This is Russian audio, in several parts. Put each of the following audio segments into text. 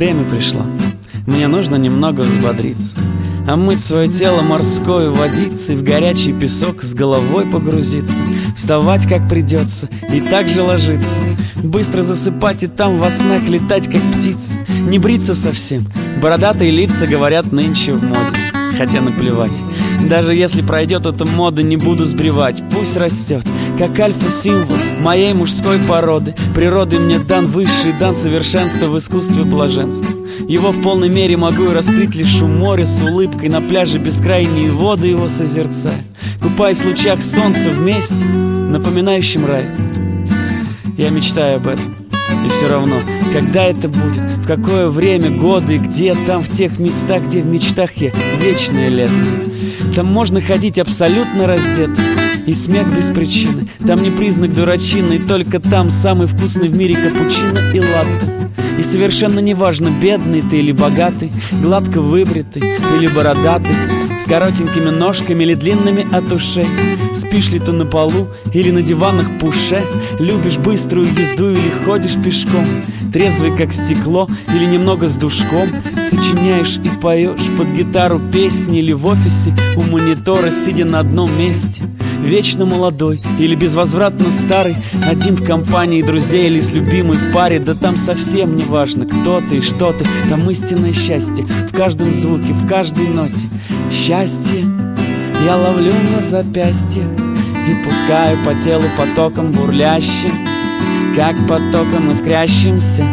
Время пришло. Мне нужно немного взбодриться. Омыть свое тело морской водицей В горячий песок с головой погрузиться Вставать как придется и так же ложиться Быстро засыпать и там во снах летать как птица Не бриться совсем Бородатые лица говорят нынче в моде Хотя наплевать Даже если пройдет эта мода, не буду сбривать Пусть растет, как альфа-символ моей мужской породы. Природой мне дан высший дан совершенства в искусстве блаженства. Его в полной мере могу и раскрыть лишь у моря С улыбкой. На пляже бескрайние воды его созерцая Купаясь в лучах солнца вместе, напоминающим рай. Я мечтаю об этом. И все равно, когда это будет, в какое время, годы, где? Там, в тех местах, где в мечтах я вечное лето. Там можно ходить абсолютно раздетым и смех без причины. Там не признак дурачины только там самый вкусный в мире капучино и латте. И совершенно неважно, бедный ты или богатый Гладко выбритый или бородатый С коротенькими ножками или длинными от ушей. Спишь ли ты на полу или на диванах пуше? Любишь быструю езду или ходишь пешком? Трезвый как стекло или немного с душком? Сочиняешь и поешь под гитару песни Или в офисе у монитора, сидя на одном месте. Вечно молодой или безвозвратно старый Один в компании друзей или с любимой в паре Да там совсем не важно, кто ты и что ты. Там истинное счастье в каждом звуке, в каждой ноте Счастье. Я ловлю на запястье И пускаю по телу потоком бурлящим Как потоком искрящимся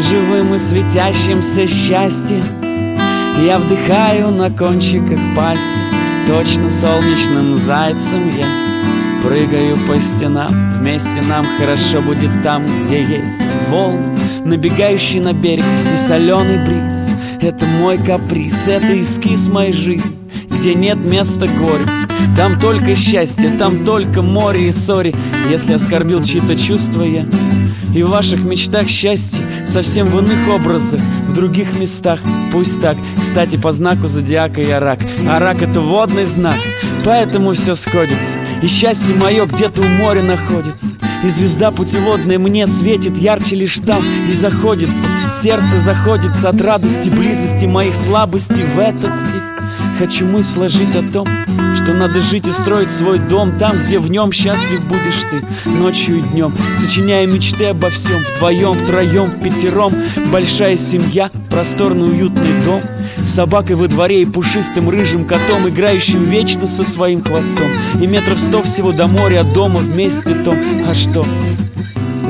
Живым и светящимся счастьем. Я вдыхаю на кончиках пальцев Точно солнечным зайцем я Прыгаю по стенам. Вместе нам хорошо будет там, где есть волны Набегающий на берег и соленый бриз Это мой каприз, это эскиз моей жизни Где нет места горю Там только счастье, там только море и ссори Если оскорбил чьи-то чувства я И в ваших мечтах счастье Совсем в иных образах В других местах Пусть так. Кстати, по знаку зодиака я рак. А рак это водный знак. Поэтому все сходится. И счастье мое где-то у моря находится. И звезда путеводная мне светит ярче лишь там И заходится, сердце заходится от радости, близости моих слабостей в этот стих Хочу мысль сложить о том, что надо жить и строить свой дом Там, где в нем счастлив будешь ты Ночью и днем, сочиняя мечты обо всем Вдвоем, втроем, в пятером. Большая семья, просторный уютный дом. С собакой во дворе и пушистым рыжим котом Играющим вечно со своим хвостом. И метров сто всего до моря, от дома вместе том. А что?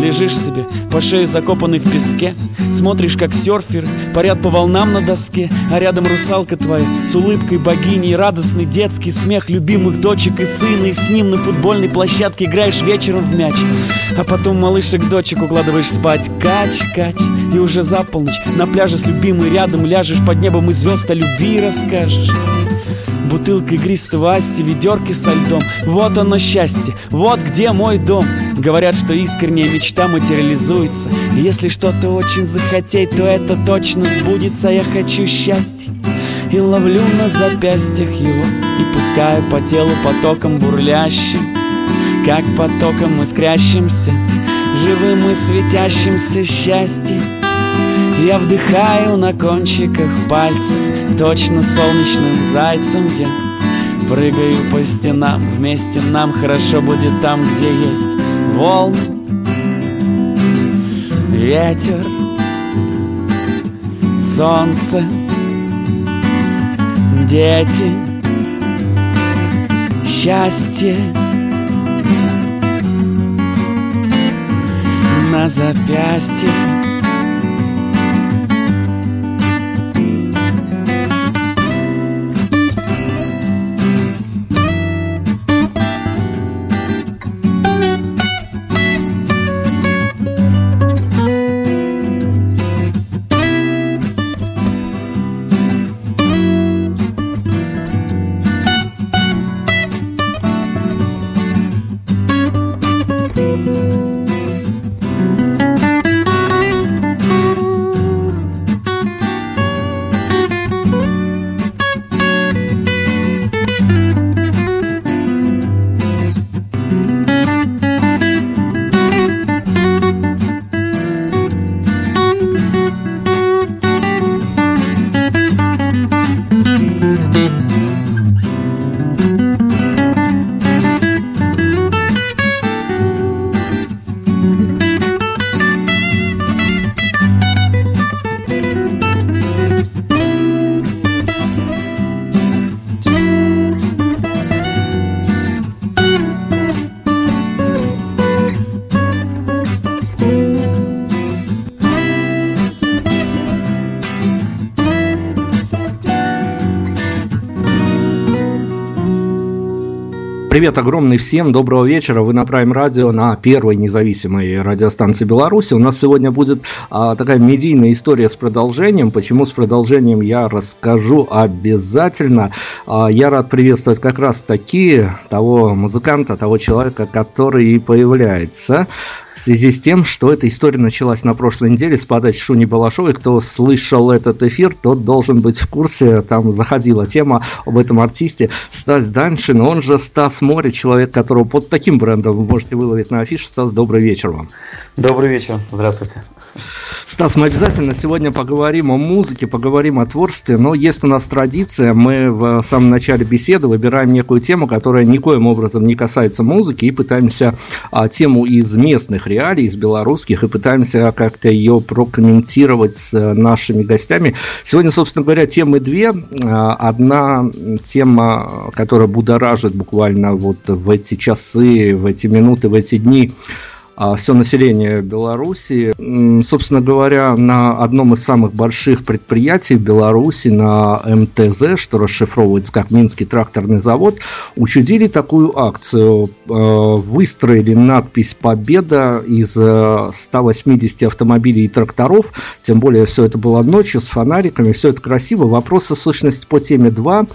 Лежишь себе, по шею закопанный в песке. Смотришь, как серферы парят по волнам на доске А рядом русалка твоя с улыбкой богини И радостный детский смех любимых дочек и сына И с ним на футбольной площадке играешь вечером в мяч. А потом малышек дочек укладываешь спать. Кач, кач, и уже за полночь На пляже с любимой рядом ляжешь под небом И звезд о любви расскажешь Бутылка игристого асти, ведерки со льдом. Вот оно счастье, вот где мой дом. Говорят, что искренняя мечта материализуется. И если что-то очень захотеть, то это точно сбудется. Я хочу счастья и ловлю на запястьях его. И пускаю по телу потоком бурлящим Как потоком искрящимся Живым и светящимся счастьем Я вдыхаю на кончиках пальцев Точно солнечным зайцем я. Прыгаю по стенам Вместе нам хорошо будет там, где есть волны Ветер Солнце Дети Счастье. На запястье Привет огромный всем, доброго вечера. Вы на Prime Radio, на первой независимой радиостанции Беларуси. У нас сегодня будет а, такая медийная история с продолжением. Почему с продолжением я расскажу обязательно. А, я рад приветствовать как раз таки того музыканта, того человека, который и появляется в связи с тем, что эта история началась на прошлой неделе с подачи Шуни Балашовой. Кто слышал этот эфир, тот должен быть в курсе. Там заходила тема об этом артисте Стас Даншин. Он же Стас Море, человек, которого под таким брендом вы можете выловить на афише. Стас, добрый вечер вам. Добрый вечер. Здравствуйте. Стас, мы обязательно сегодня поговорим о музыке, поговорим о творчестве, но есть у нас традиция, мы в самом начале беседы выбираем некую тему, которая никоим образом не касается музыки, и пытаемся а, тему из местных реалий, из белорусских, и пытаемся как-то ее прокомментировать с э, нашими гостями. Сегодня, собственно говоря, темы две. А, одна тема, которая будоражит буквально вот в эти часы, в эти минуты, в эти дни все население Беларуси. Собственно говоря, на одном из самых больших предприятий Беларуси, на МТЗ, что расшифровывается как Минский тракторный завод, учудили такую акцию. А, выстроили надпись «Победа» из 180 автомобилей и тракторов. Тем более, все это было ночью с фонариками, все это красиво. Вопросы, сущности, по теме 2.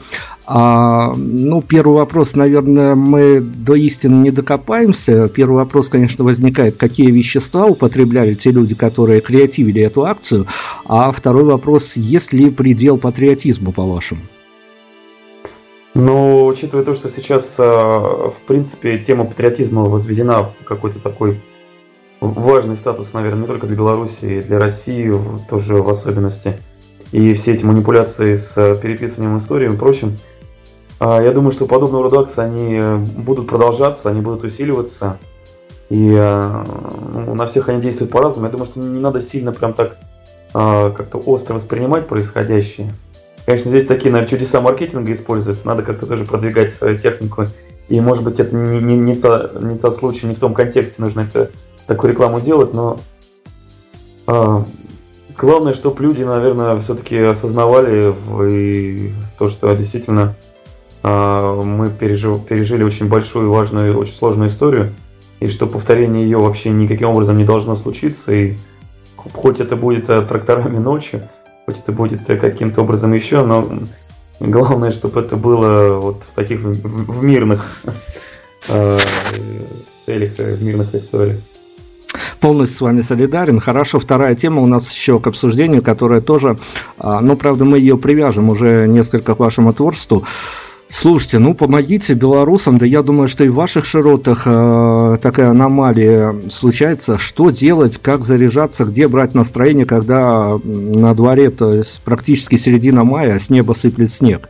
А, ну, первый вопрос, наверное, мы до истины не докопаемся. Первый вопрос, конечно, возникает, какие вещества употребляли те люди, которые креативили эту акцию. А второй вопрос, есть ли предел патриотизму, по-вашему? Ну, учитывая то, что сейчас, а, в принципе, тема патриотизма возведена в какой-то такой важный статус, наверное, не только для Беларуси, и для России тоже в особенности. И все эти манипуляции с переписыванием истории и прочим – а, я думаю, что подобного рода акции они э, будут продолжаться, они будут усиливаться. И э, ну, на всех они действуют по-разному. Я думаю, что не надо сильно прям так а, как-то остро воспринимать происходящее. Конечно, здесь такие, наверное, чудеса маркетинга используются. Надо как-то тоже продвигать свою технику. И, может быть, это не, не, не, то, не тот случай, не в том контексте нужно это, такую рекламу делать, но э, главное, чтобы люди, наверное, все-таки осознавали и то, что действительно а, мы пережив, пережили очень большую, важную, очень сложную историю, и что повторение ее вообще никаким образом не должно случиться, и хоть это будет э, тракторами ночью, хоть это будет э, каким-то образом еще, но главное, чтобы это было вот в таких в мирных э, целях, в мирных историях полностью с вами солидарен. Хорошо, вторая тема у нас еще к обсуждению, которая тоже, а, ну, правда, мы ее привяжем уже несколько к вашему творчеству. Слушайте, ну помогите белорусам, да я думаю, что и в ваших широтах э, такая аномалия случается. Что делать, как заряжаться, где брать настроение, когда на дворе, то есть практически середина мая, а с неба сыплет снег?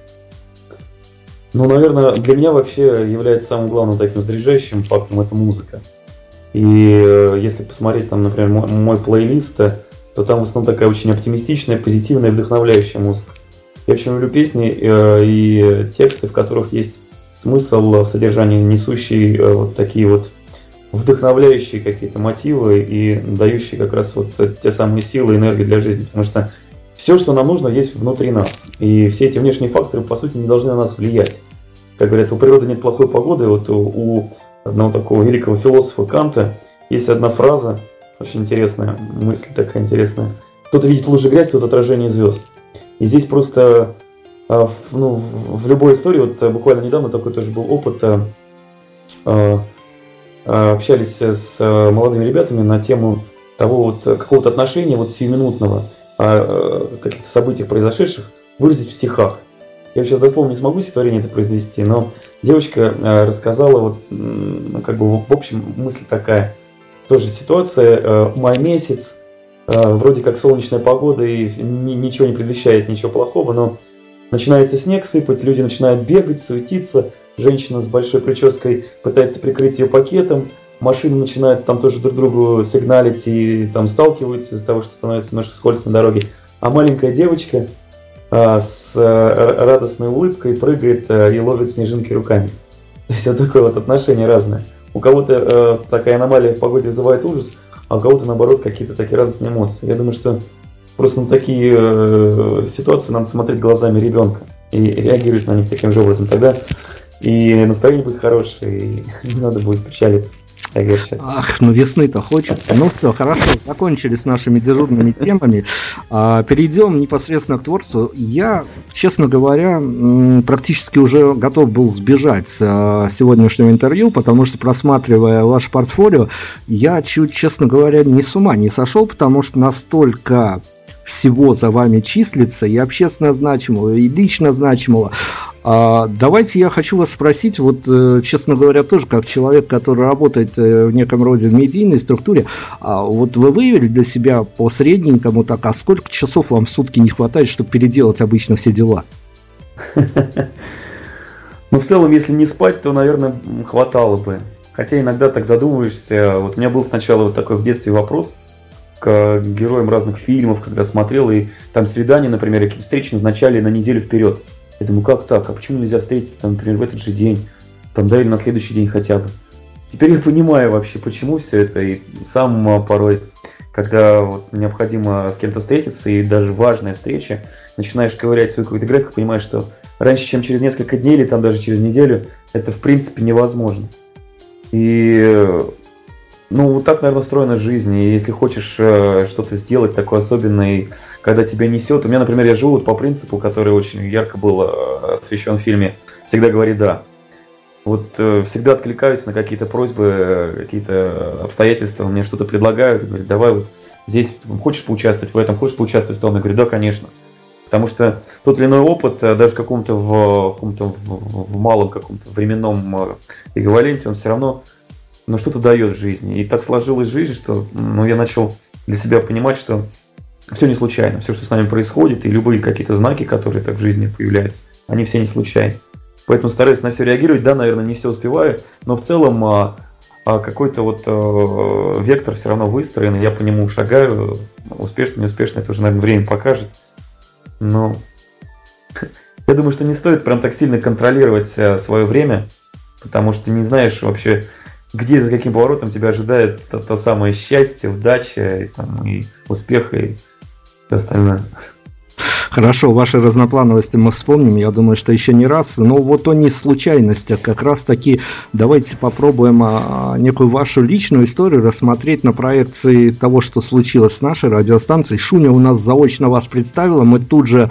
Ну, наверное, для меня вообще является самым главным таким заряжающим фактом это музыка. И э, если посмотреть там, например, мой, мой плейлист, то там в основном такая очень оптимистичная, позитивная, вдохновляющая музыка. Я очень люблю песни э, и тексты, в которых есть смысл в содержании, несущий э, вот такие вот вдохновляющие какие-то мотивы и дающие как раз вот те самые силы и энергию для жизни. Потому что все, что нам нужно, есть внутри нас. И все эти внешние факторы, по сути, не должны на нас влиять. Как говорят, у природы нет плохой погоды. Вот у одного такого великого философа Канта есть одна фраза, очень интересная, мысль такая интересная. Кто-то видит лужи грязь, кто-то отражение звезд. И здесь просто а, ну, в любой истории, вот э, буквально недавно такой тоже был опыт, э, а, а, общались с э, молодыми ребятами на тему того вот какого-то отношения вот сиюминутного, каких-то событиях произошедших, выразить в стихах. Я сейчас дословно не смогу стихотворение это произвести, но девочка рассказала вот, как бы в общем мысль такая. Тоже ситуация, май месяц, вроде как солнечная погода и ничего не предвещает ничего плохого, но начинается снег сыпать, люди начинают бегать, суетиться, женщина с большой прической пытается прикрыть ее пакетом, машины начинают там тоже друг другу сигналить и там сталкиваются из-за того, что становится немножко скользко на дороге. А маленькая девочка а, с а, радостной улыбкой прыгает а, и ловит снежинки руками. То есть вот такое вот отношение разное. У кого-то а, такая аномалия в погоде вызывает ужас – а у кого-то наоборот какие-то такие радостные эмоции. Я думаю, что просто на такие э, ситуации надо смотреть глазами ребенка и реагировать на них таким же образом. Тогда И настроение будет хорошее, и не надо будет печалиться. Ах, ну весны-то хочется. Ну все, хорошо, закончили с нашими дежурными темами. А, перейдем непосредственно к творчеству. Я, честно говоря, практически уже готов был сбежать с а, сегодняшнего интервью, потому что, просматривая ваше портфолио, я чуть, честно говоря, не с ума не сошел, потому что настолько всего за вами числится, и общественно значимого, и лично значимого. А, давайте я хочу вас спросить, вот, э, честно говоря, тоже как человек, который работает э, в неком роде в медийной структуре, а вот вы выявили для себя по средненькому так, а сколько часов вам в сутки не хватает, чтобы переделать обычно все дела? Ну, в целом, если не спать, то, наверное, хватало бы. Хотя иногда так задумываешься. Вот у меня был сначала вот такой в детстве вопрос к героям разных фильмов, когда смотрел, и там свидания, например, какие-то встречи назначали на неделю вперед. Я думаю, как так? А почему нельзя встретиться, там, например, в этот же день? Там, да, или на следующий день хотя бы. Теперь я понимаю вообще, почему все это. И сам порой, когда вот необходимо с кем-то встретиться, и даже важная встреча, начинаешь ковырять свой какой-то график, понимаешь, что раньше, чем через несколько дней или там даже через неделю, это в принципе невозможно. И ну, вот так, наверное, устроена жизнь. И если хочешь э, что-то сделать такое особенное, когда тебя несет. У меня, например, я живу вот по принципу, который очень ярко был э, освещен в фильме «Всегда говори да». Вот э, всегда откликаюсь на какие-то просьбы, э, какие-то обстоятельства, мне что-то предлагают, говорят, давай вот здесь хочешь поучаствовать в этом, хочешь поучаствовать в том. Я говорю, да, конечно. Потому что тот или иной опыт, э, даже в каком-то в, каком-то в, в малом каком-то временном эквиваленте, он все равно но что-то дает жизни. И так сложилась жизнь, что ну, я начал для себя понимать, что все не случайно. Все, что с нами происходит, и любые какие-то знаки, которые так в жизни появляются, они все не случайны. Поэтому стараюсь на все реагировать. Да, наверное, не все успеваю, но в целом а, а какой-то вот а, вектор все равно выстроен, я по нему шагаю. Успешно, неуспешно, это уже, наверное, время покажет. Но я думаю, что не стоит прям так сильно контролировать а, свое время, потому что не знаешь вообще, где за каким поворотом тебя ожидает то, то самое счастье, удача и, там, и успех и все остальное. Хорошо, ваши разноплановости мы вспомним, я думаю, что еще не раз. Но вот то не случайность, а как раз таки давайте попробуем а, некую вашу личную историю рассмотреть на проекции того, что случилось с нашей радиостанцией. Шуня у нас заочно вас представила, мы тут же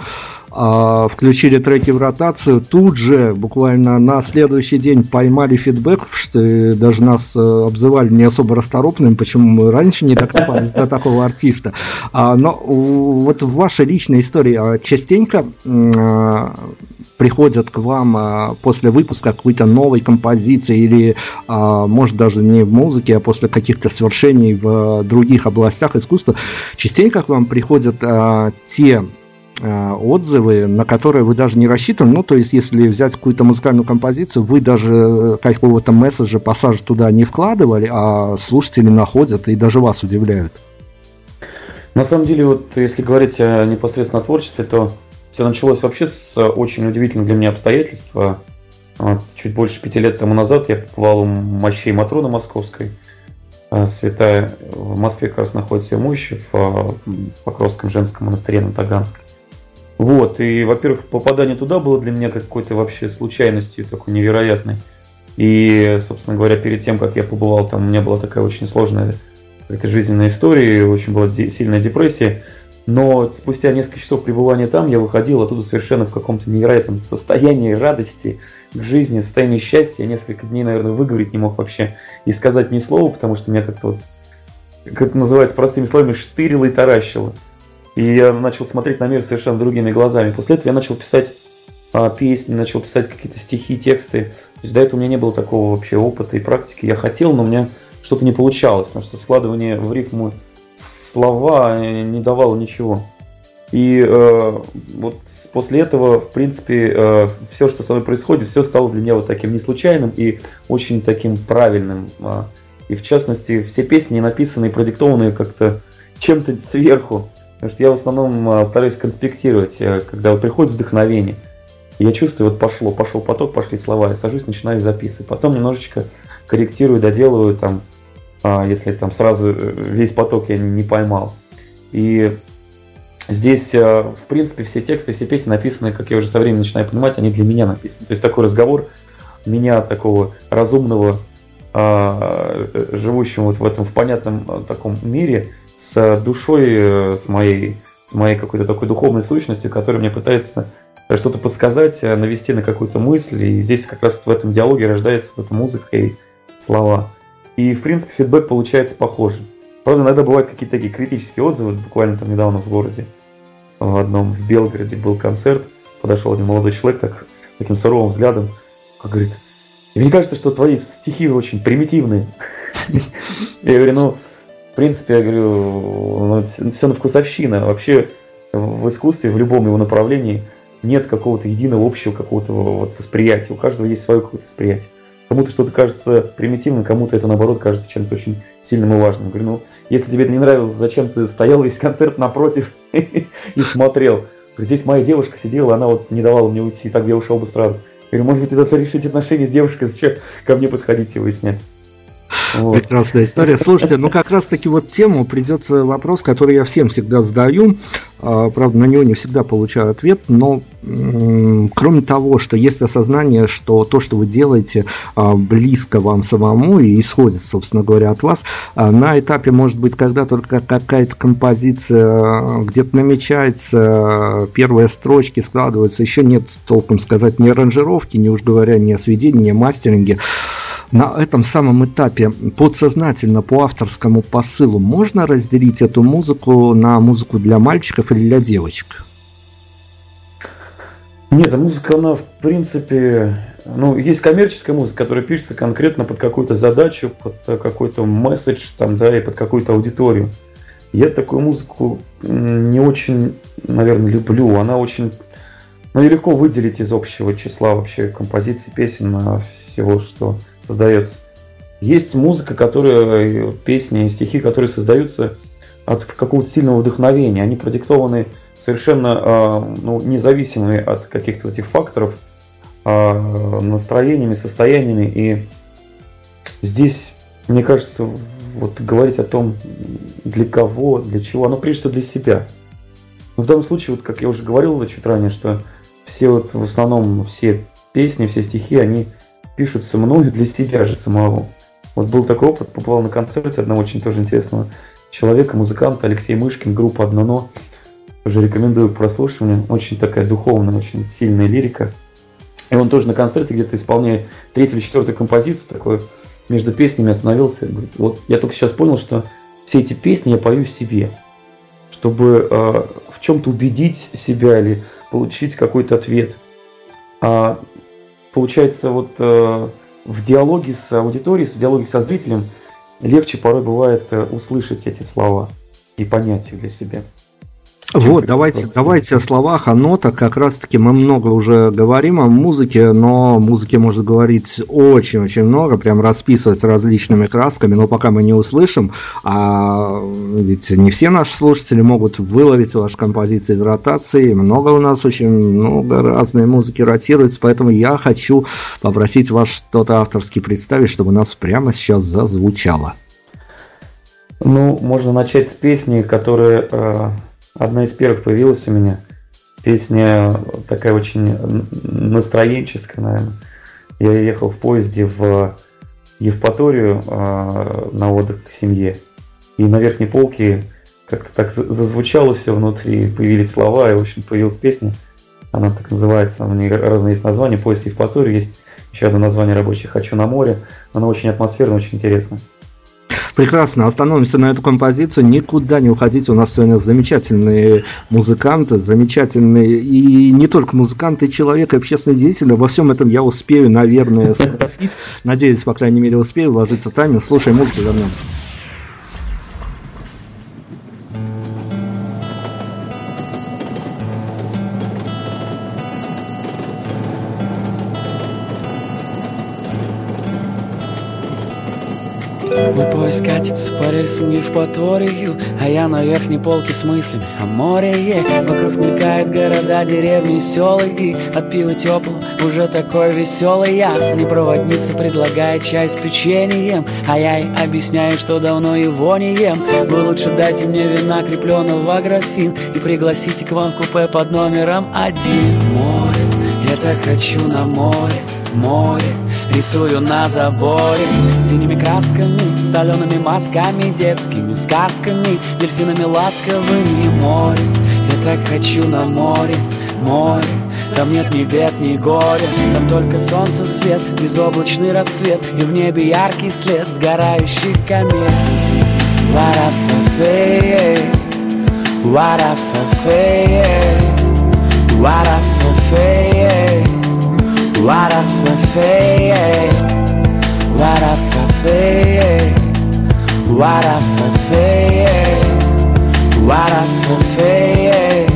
включили треки в ротацию, тут же, буквально на следующий день поймали фидбэк, что даже нас э, обзывали не особо расторопными, почему мы раньше не докопались до такого артиста. А, но вот в вашей личной истории а, частенько приходят к вам после выпуска какой-то новой композиции или, может, даже не в музыке, а после каких-то свершений в других областях искусства, частенько к вам приходят те отзывы, на которые вы даже не рассчитывали. Ну, то есть, если взять какую-то музыкальную композицию, вы даже э, какого-то месседжа, пассажа туда не вкладывали, а слушатели находят и даже вас удивляют. На самом деле, вот если говорить о непосредственно творчестве, то все началось вообще с очень удивительного для меня обстоятельства. Вот, чуть больше пяти лет тому назад я побывал у мощей Матроны Московской. Э, святая в Москве как раз находится ее мощи в Покровском женском монастыре на Таганской. Вот, и, во-первых, попадание туда было для меня какой-то вообще случайностью такой невероятной. И, собственно говоря, перед тем, как я побывал там, у меня была такая очень сложная какая-то жизненная история, очень была сильная депрессия. Но спустя несколько часов пребывания там я выходил оттуда совершенно в каком-то невероятном состоянии радости к жизни, состоянии счастья. Я несколько дней, наверное, выговорить не мог вообще и сказать ни слова, потому что меня как-то вот, как это называется простыми словами, штырило и таращило. И я начал смотреть на мир совершенно другими глазами. После этого я начал писать а, песни, начал писать какие-то стихи, тексты. То есть до этого у меня не было такого вообще опыта и практики. Я хотел, но у меня что-то не получалось, потому что складывание в рифму слова не давало ничего. И э, вот после этого, в принципе, э, все, что со мной происходит, все стало для меня вот таким не случайным и очень таким правильным. Э, и в частности, все песни написаны и продиктованы как-то чем-то сверху. Потому что я в основном а, стараюсь конспектировать, э, когда вот приходит вдохновение. я чувствую, вот пошло, пошел поток, пошли слова, я сажусь, начинаю записывать. Потом немножечко корректирую, доделываю там, а, если там сразу э, весь поток я не поймал. И здесь, э, в принципе, все тексты, все песни написаны, как я уже со временем начинаю понимать, они для меня написаны. То есть такой разговор меня такого разумного, а, живущего вот в этом в понятном таком мире, с душой, с моей, с моей какой-то такой духовной сущностью, которая мне пытается что-то подсказать, навести на какую-то мысль. И здесь как раз в этом диалоге рождается вот эта музыка и слова. И, в принципе, фидбэк получается похожий. Правда, иногда бывают какие-то такие критические отзывы. Буквально там недавно в городе, в одном, в Белгороде был концерт. Подошел один молодой человек так, таким суровым взглядом, как говорит, мне кажется, что твои стихи очень примитивные. Я говорю, ну, в принципе, я говорю, ну, все на вкусовщина. Вообще в искусстве, в любом его направлении нет какого-то единого общего какого-то вот восприятия. У каждого есть свое какое-то восприятие. Кому-то что-то кажется примитивным, кому-то это наоборот кажется чем-то очень сильным и важным. Говорю, ну, если тебе это не нравилось, зачем ты стоял весь концерт напротив и смотрел? Здесь моя девушка сидела, она вот не давала мне уйти, так я ушел бы сразу. Говорю, может быть, это решить отношения с девушкой, зачем ко мне подходить и выяснять? Вот. Прекрасная история. Слушайте, ну как раз таки вот тему придется вопрос, который я всем всегда задаю. А, правда, на него не всегда получаю ответ, но кроме того, что есть осознание, что то, что вы делаете, а, близко вам самому и исходит, собственно говоря, от вас, а, на этапе, может быть, когда только какая-то композиция где-то намечается, первые строчки складываются, еще нет толком сказать ни аранжировки, ни уж говоря, ни о сведении, ни о мастеринге, на этом самом этапе подсознательно по авторскому посылу можно разделить эту музыку на музыку для мальчиков или для девочек? Нет, музыка, она в принципе, ну, есть коммерческая музыка, которая пишется конкретно под какую-то задачу, под какой-то месседж, там, да, и под какую-то аудиторию. Я такую музыку не очень, наверное, люблю. Она очень, ну, легко выделить из общего числа вообще композиций, песен, всего, что создается. Есть музыка, которая, песни, стихи, которые создаются от какого-то сильного вдохновения. Они продиктованы совершенно э, ну, независимыми от каких-то этих факторов, э, настроениями, состояниями. И здесь, мне кажется, вот говорить о том, для кого, для чего, оно прежде всего для себя. Но в данном случае, вот как я уже говорил чуть ранее, что все вот в основном все песни, все стихи, они пишутся мною для себя же самого. Вот был такой опыт, попал на концерте одного очень тоже интересного человека, музыканта Алексей Мышкин, группа «Одно но». Уже рекомендую к прослушиванию. Очень такая духовная, очень сильная лирика. И он тоже на концерте где-то исполняет третью или четвертую композицию, такой между песнями остановился. Говорит, вот я только сейчас понял, что все эти песни я пою себе, чтобы э, в чем-то убедить себя или получить какой-то ответ. А получается, вот э, в диалоге с аудиторией, в диалоге со зрителем легче порой бывает э, услышать эти слова и понять их для себя. Вот, давайте, давайте о словах, о нотах. Как раз-таки мы много уже говорим о музыке, но музыке может говорить очень-очень много, прям расписывать различными красками, но пока мы не услышим, а ведь не все наши слушатели могут выловить ваши композиции из ротации, много у нас очень много разной музыки ротируется, поэтому я хочу попросить вас что-то авторски представить, чтобы у нас прямо сейчас зазвучало. Ну, можно начать с песни, которая э, одна из первых появилась у меня. Песня такая очень настроенческая, наверное. Я ехал в поезде в Евпаторию э, на отдых к семье. И на верхней полке как-то так зазвучало все внутри, появились слова, и, в общем, появилась песня. Она так называется, у нее разные есть названия. Поезд Евпаторию, есть еще одно название рабочее «Хочу на море». Она очень атмосферная, очень интересная. Прекрасно, остановимся на эту композицию, никуда не уходите, у нас сегодня замечательные музыканты, замечательные и не только музыканты, человек, и общественный деятель, во всем этом я успею, наверное, спросить, надеюсь, по крайней мере, успею вложиться в тайминг, слушай музыку, вернемся. Поезд катится по рельсам Евпаторию А я на верхней полке с мыслями о море Вокруг мелькают города, деревни, села И от пива теплого уже такой веселый я. Мне проводница предлагает чай с печеньем А я ей объясняю, что давно его не ем. Вы лучше дайте мне вина, крепленного в графин И пригласите к вам купе под номером один. Море, я так хочу на море, море Рисую на заборе. Синими красками Солеными мазками, детскими сказками Дельфинами ласковыми море Я так хочу на море, море. Там нет ни бед, ни горя. Там только солнце свет, безоблачный рассвет. И в небе яркий след сгорающих комет. Варафафе, варафафе, варафафе, варафафе, варафафе, варафафе, варафафе,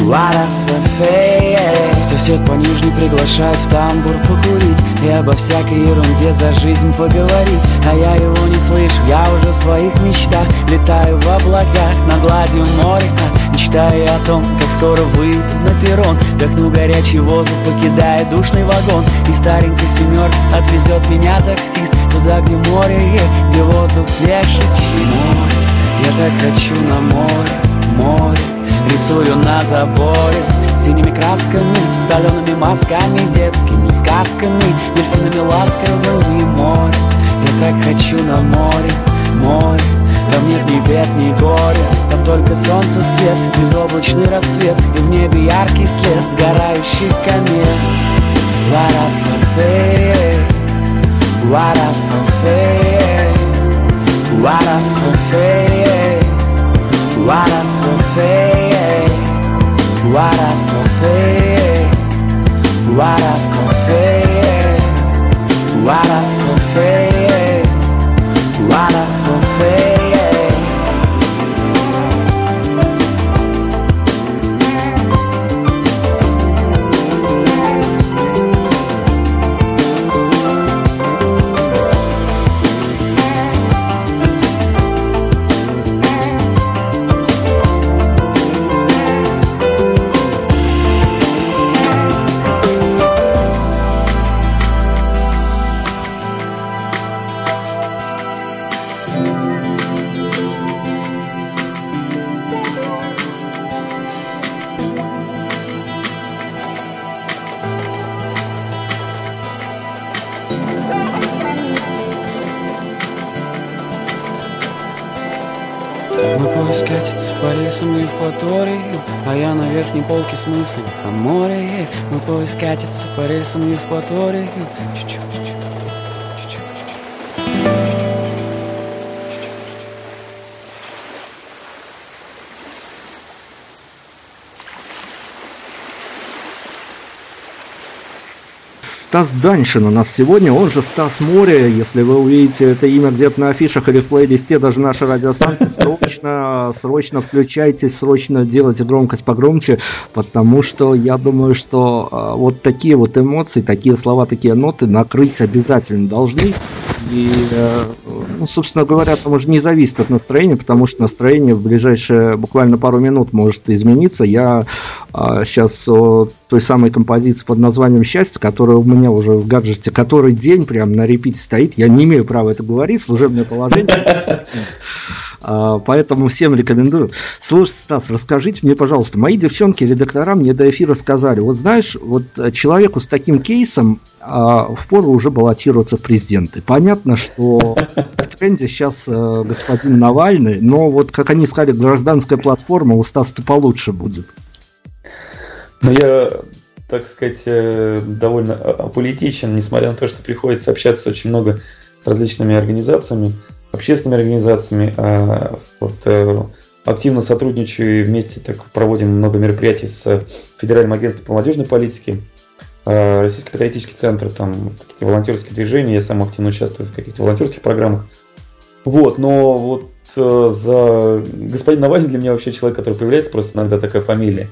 варафафе. Сосед по нижней приглашает в тамбур покурить И обо всякой ерунде за жизнь поговорить. А я его не слышу, я уже в своих мечтах Летаю в облаках над гладью моря Мечтаю о том, как скоро выйду на перрон. Вдохну горячий воздух, покидая душный вагон. И старенький семер отвезет меня таксист Туда, где море, где воздух свеж и чист Я так хочу на море, море Рисую на заборе Синими красками, солеными мазками Детскими сказками, дельфинами ласковыми море. Я так хочу на море, море Там нет ни бед, ни горя Там только солнце свет, безоблачный рассвет И в небе яркий след сгорающих комет. Варафафе, варафафе, варафафе, варафафе Warafofe, right after. А я на верхней полке с мыслями о море Мой поезд катится по рельсам и в чуть-чуть. Стас Даньшин у нас сегодня, он же Стас Море. Если вы увидите это имя где-то на афишах или в плейлисте даже нашей радиостанции, срочно, срочно включайтесь, срочно делайте громкость погромче, потому что я думаю, что а, вот такие вот эмоции, такие слова, такие ноты накрыть обязательно должны. И, э, ну, собственно говоря, там уже не зависит от настроения, потому что настроение в ближайшие буквально пару минут может измениться. Я а, сейчас о той самой композиции под названием «Счастье», которая у меня уже в гаджете который день прям на репите стоит. Я не имею права это говорить, служебное положение. А, Поэтому всем рекомендую. Слушай, Стас, расскажите мне, пожалуйста, мои девчонки, редактора мне до эфира сказали, вот знаешь, вот человеку с таким кейсом а, впору уже баллотироваться в президенты. Понятно, что в тренде сейчас а, господин Навальный, но вот, как они сказали, гражданская платформа у Стаса-то получше будет. Ну, я, так сказать, э, довольно аполитичен, несмотря на то, что приходится общаться очень много с различными организациями, общественными организациями. А, вот, э, активно сотрудничаю и вместе так проводим много мероприятий с Федеральным агентством по молодежной политике, а, Российский патриотический центр, там какие-то волонтерские движения, я сам активно участвую в каких-то волонтерских программах. Вот, но вот э, за господин Навальный для меня вообще человек, который появляется просто иногда такая фамилия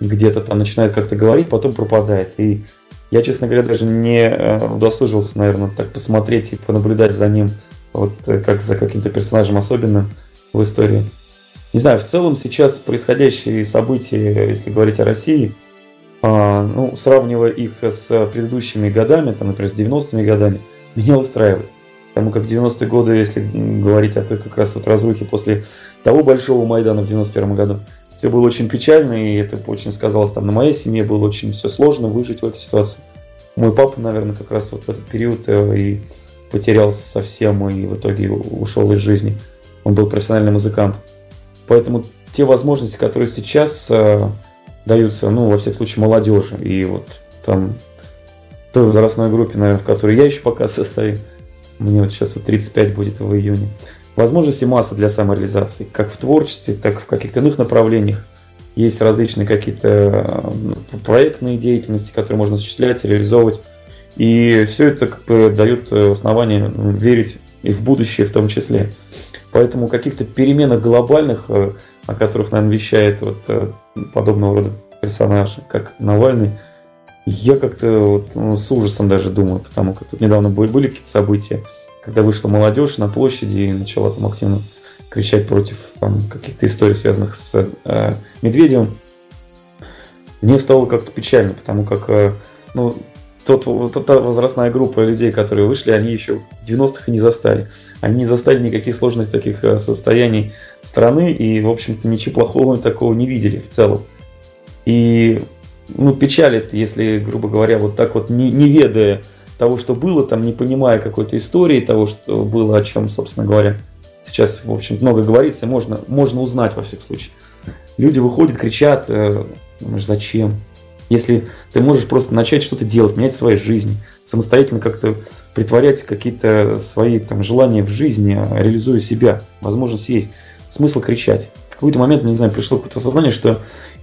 где-то там начинает как-то говорить, потом пропадает. И я, честно говоря, даже не э, удосужился, наверное, так посмотреть и понаблюдать за ним, вот э, как за каким-то персонажем особенным в истории. Не знаю, в целом сейчас происходящие события, если говорить о России, а, ну, сравнивая их с предыдущими годами, там, например, с 90-ми годами, меня устраивает. Потому как в 90-е годы, если говорить о той как раз вот разрухе после того большого Майдана в 91 году, все было очень печально, и это очень сказалось там на моей семье, было очень все сложно выжить в этой ситуации. Мой папа, наверное, как раз вот в этот период и потерялся совсем и в итоге ушел из жизни. Он был профессиональный музыкант. Поэтому те возможности, которые сейчас даются, ну, во всяком случае, молодежи, и вот там той возрастной группе, наверное, в которой я еще пока состою, мне вот сейчас вот 35 будет в июне, возможности масса для самореализации, как в творчестве, так и в каких-то иных направлениях. Есть различные какие-то э, проектные деятельности, которые можно осуществлять, реализовывать. И все это как бы дает э, основание верить и в будущее в том числе. Поэтому каких-то переменах глобальных, э, о которых, наверное, вещает вот подобного рода персонажи, как Навальный, я как-то вот, ну, с ужасом даже думаю, потому как тут недавно были, были какие-то события, когда вышла молодежь на площади и начала там активно кричать против там, каких-то историй, связанных с э, Медведевым. Мне стало как-то печально, потому как э, ну, тот, вот та возрастная группа людей, которые вышли, они еще в 90-х и не застали. Они не застали никаких сложных таких э, состояний страны и, в общем-то, ничего плохого такого не видели в целом. И ну, печалит, если, грубо говоря, вот так вот, не, не ведая того, что было, там, не понимая какой-то истории того, что было, о чем, собственно говоря, сейчас, в общем, много говорится, можно, можно узнать во всех случаях. Люди выходят, кричат, э, думаешь, зачем? Если ты можешь просто начать что-то делать, менять свои жизни, самостоятельно как-то притворять какие-то свои там, желания в жизни, а, реализуя себя, возможность есть. Смысл кричать. В какой-то момент, не знаю, пришло какое-то осознание, что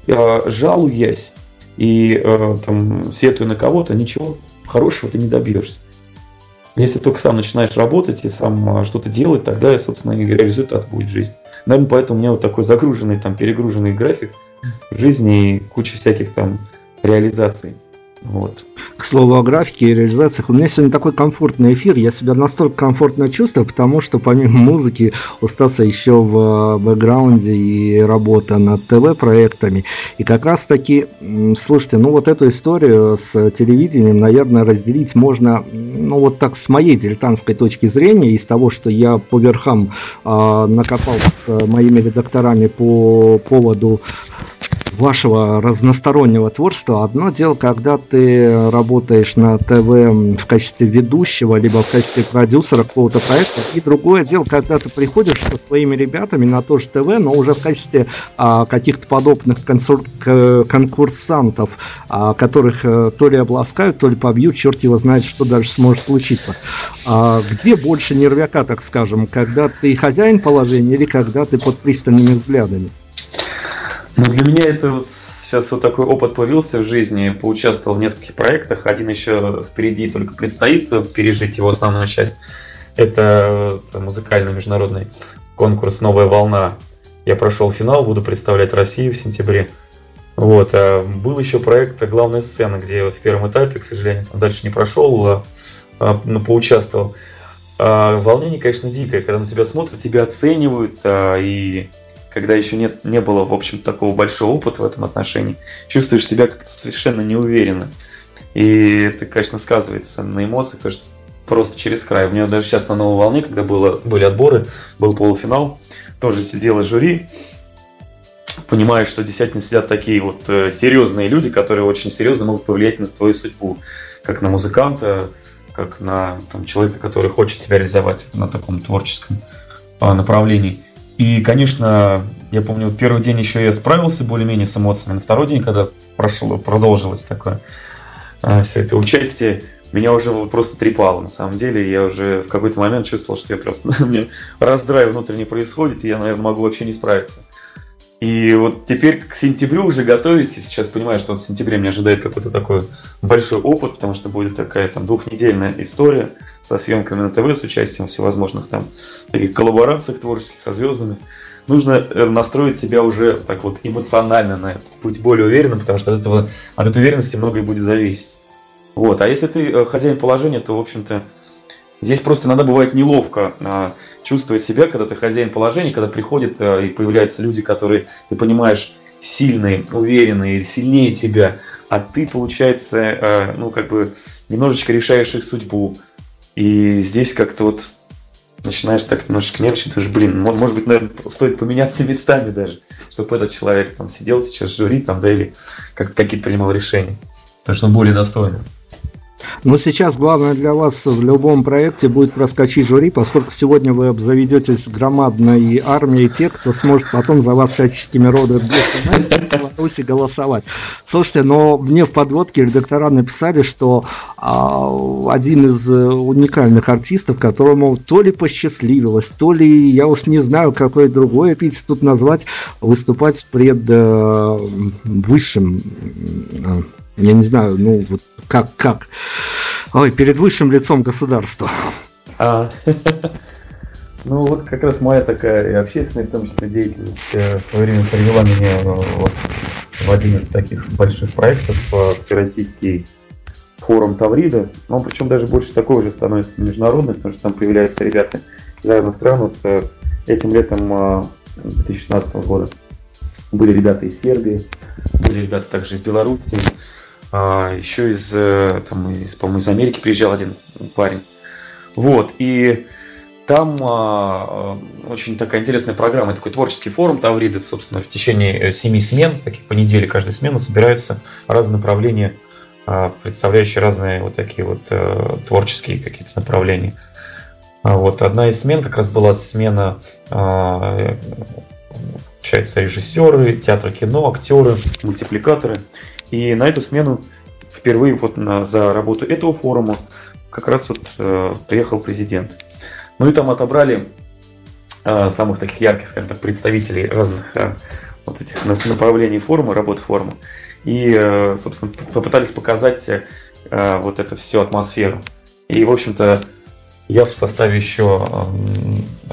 э, жалуясь, и э, там, сетуя на кого-то, ничего хорошего ты не добьешься. Если только сам начинаешь работать и сам что-то делать, тогда, собственно, и результат будет жизнь. Наверное, поэтому у меня вот такой загруженный, там, перегруженный график жизни и куча всяких там реализаций. Вот. К слову о графике и реализациях, у меня сегодня такой комфортный эфир, я себя настолько комфортно чувствую, потому что помимо музыки у Стаса еще в бэкграунде и работа над ТВ-проектами. И как раз таки, слушайте, ну вот эту историю с телевидением, наверное, разделить можно, ну вот так с моей дилетантской точки зрения, из того, что я по верхам э, накопал с э, моими редакторами по поводу вашего разностороннего творчества. Одно дело, когда ты работаешь на ТВ в качестве ведущего, либо в качестве продюсера какого-то проекта, и другое дело, когда ты приходишь со своими ребятами на то же ТВ, но уже в качестве а, каких-то подобных консур... конкурсантов, а, которых а, то ли обласкают, то ли побьют, черт его знает, что дальше сможет случиться. А, где больше нервяка, так скажем, когда ты хозяин положения или когда ты под пристальными взглядами? Ну, для меня это вот сейчас вот такой опыт появился в жизни. Поучаствовал в нескольких проектах. Один еще впереди только предстоит пережить его основную часть. Это музыкальный международный конкурс «Новая волна». Я прошел финал, буду представлять Россию в сентябре. Вот. А был еще проект «Главная сцена», где я вот в первом этапе, к сожалению, там дальше не прошел, а, а, но поучаствовал. А, волнение, конечно, дикое, когда на тебя смотрят, тебя оценивают, а, и когда еще нет, не было, в общем, такого большого опыта в этом отношении, чувствуешь себя как-то совершенно неуверенно. И это, конечно, сказывается на эмоциях, то что просто через край. У меня даже сейчас на новой волне, когда было, были отборы, был полуфинал, тоже сидело жюри, понимаешь, что действительно сидят такие вот э, серьезные люди, которые очень серьезно могут повлиять на твою судьбу, как на музыканта, как на там, человека, который хочет себя реализовать на таком творческом а, направлении. И, конечно, я помню, первый день еще я справился более-менее с эмоциями. На второй день, когда прошло, продолжилось такое а, все это участие, меня уже просто трепало, на самом деле. Я уже в какой-то момент чувствовал, что я просто, у меня раздрай внутренний происходит, и я, наверное, могу вообще не справиться. И вот теперь к сентябрю уже готовюсь, и сейчас понимаю, что в сентябре меня ожидает какой-то такой большой опыт, потому что будет такая там двухнедельная история со съемками на ТВ, с участием всевозможных там таких коллаборациях творческих со звездами. Нужно э, настроить себя уже так вот эмоционально на это, быть более уверенным, потому что от этого, от этой уверенности многое будет зависеть. Вот. А если ты э, хозяин положения, то, в общем-то, Здесь просто иногда бывает неловко а, чувствовать себя, когда ты хозяин положения, когда приходят а, и появляются люди, которые, ты понимаешь, сильные, уверенные, сильнее тебя, а ты, получается, а, ну, как бы немножечко решаешь их судьбу. И здесь как-то вот начинаешь так немножечко нервничать, думаешь, блин, может быть, наверное, стоит поменяться местами даже, чтобы этот человек там сидел сейчас в жюри, там, да, или как, какие-то принимал решения. Потому что он более достойный. Но сейчас главное для вас в любом проекте будет проскочить жюри, поскольку сегодня вы обзаведетесь громадной армией тех, кто сможет потом за вас всяческими родами Беларуси голосовать. Слушайте, но мне в подводке редактора написали, что а, один из э, уникальных артистов, которому то ли посчастливилось, то ли, я уж не знаю, какой другой эпитет тут назвать, выступать пред э, высшим э, я не знаю, ну вот как, как, ой, перед высшим лицом государства. А, ну вот как раз моя такая и общественная, в том числе деятельность э, в свое время привела меня э, вот, в один из таких больших проектов, э, Всероссийский форум Таврида. Он причем даже больше такой уже становится международный, потому что там появляются ребята из разных стран. Вот этим летом 2016 года были ребята из Сербии, были ребята также из Беларуси, а, еще из, э, там, из, по-моему, из Америки приезжал один парень. Вот, и там а, очень такая интересная программа, такой творческий форум Тавриды, собственно, в течение э, семи смен, таких по неделе каждая смена, собираются разные направления, а, представляющие разные вот такие вот а, творческие какие-то направления. А, вот одна из смен как раз была смена, а, получается, режиссеры, театр кино, актеры, мультипликаторы. И на эту смену впервые вот на, за работу этого форума как раз вот э, приехал президент. Ну и там отобрали э, самых таких ярких, скажем так, представителей разных э, вот этих направлений форума, работы форума. И, э, собственно, попытались показать э, вот эту всю атмосферу. И, в общем-то, я в составе еще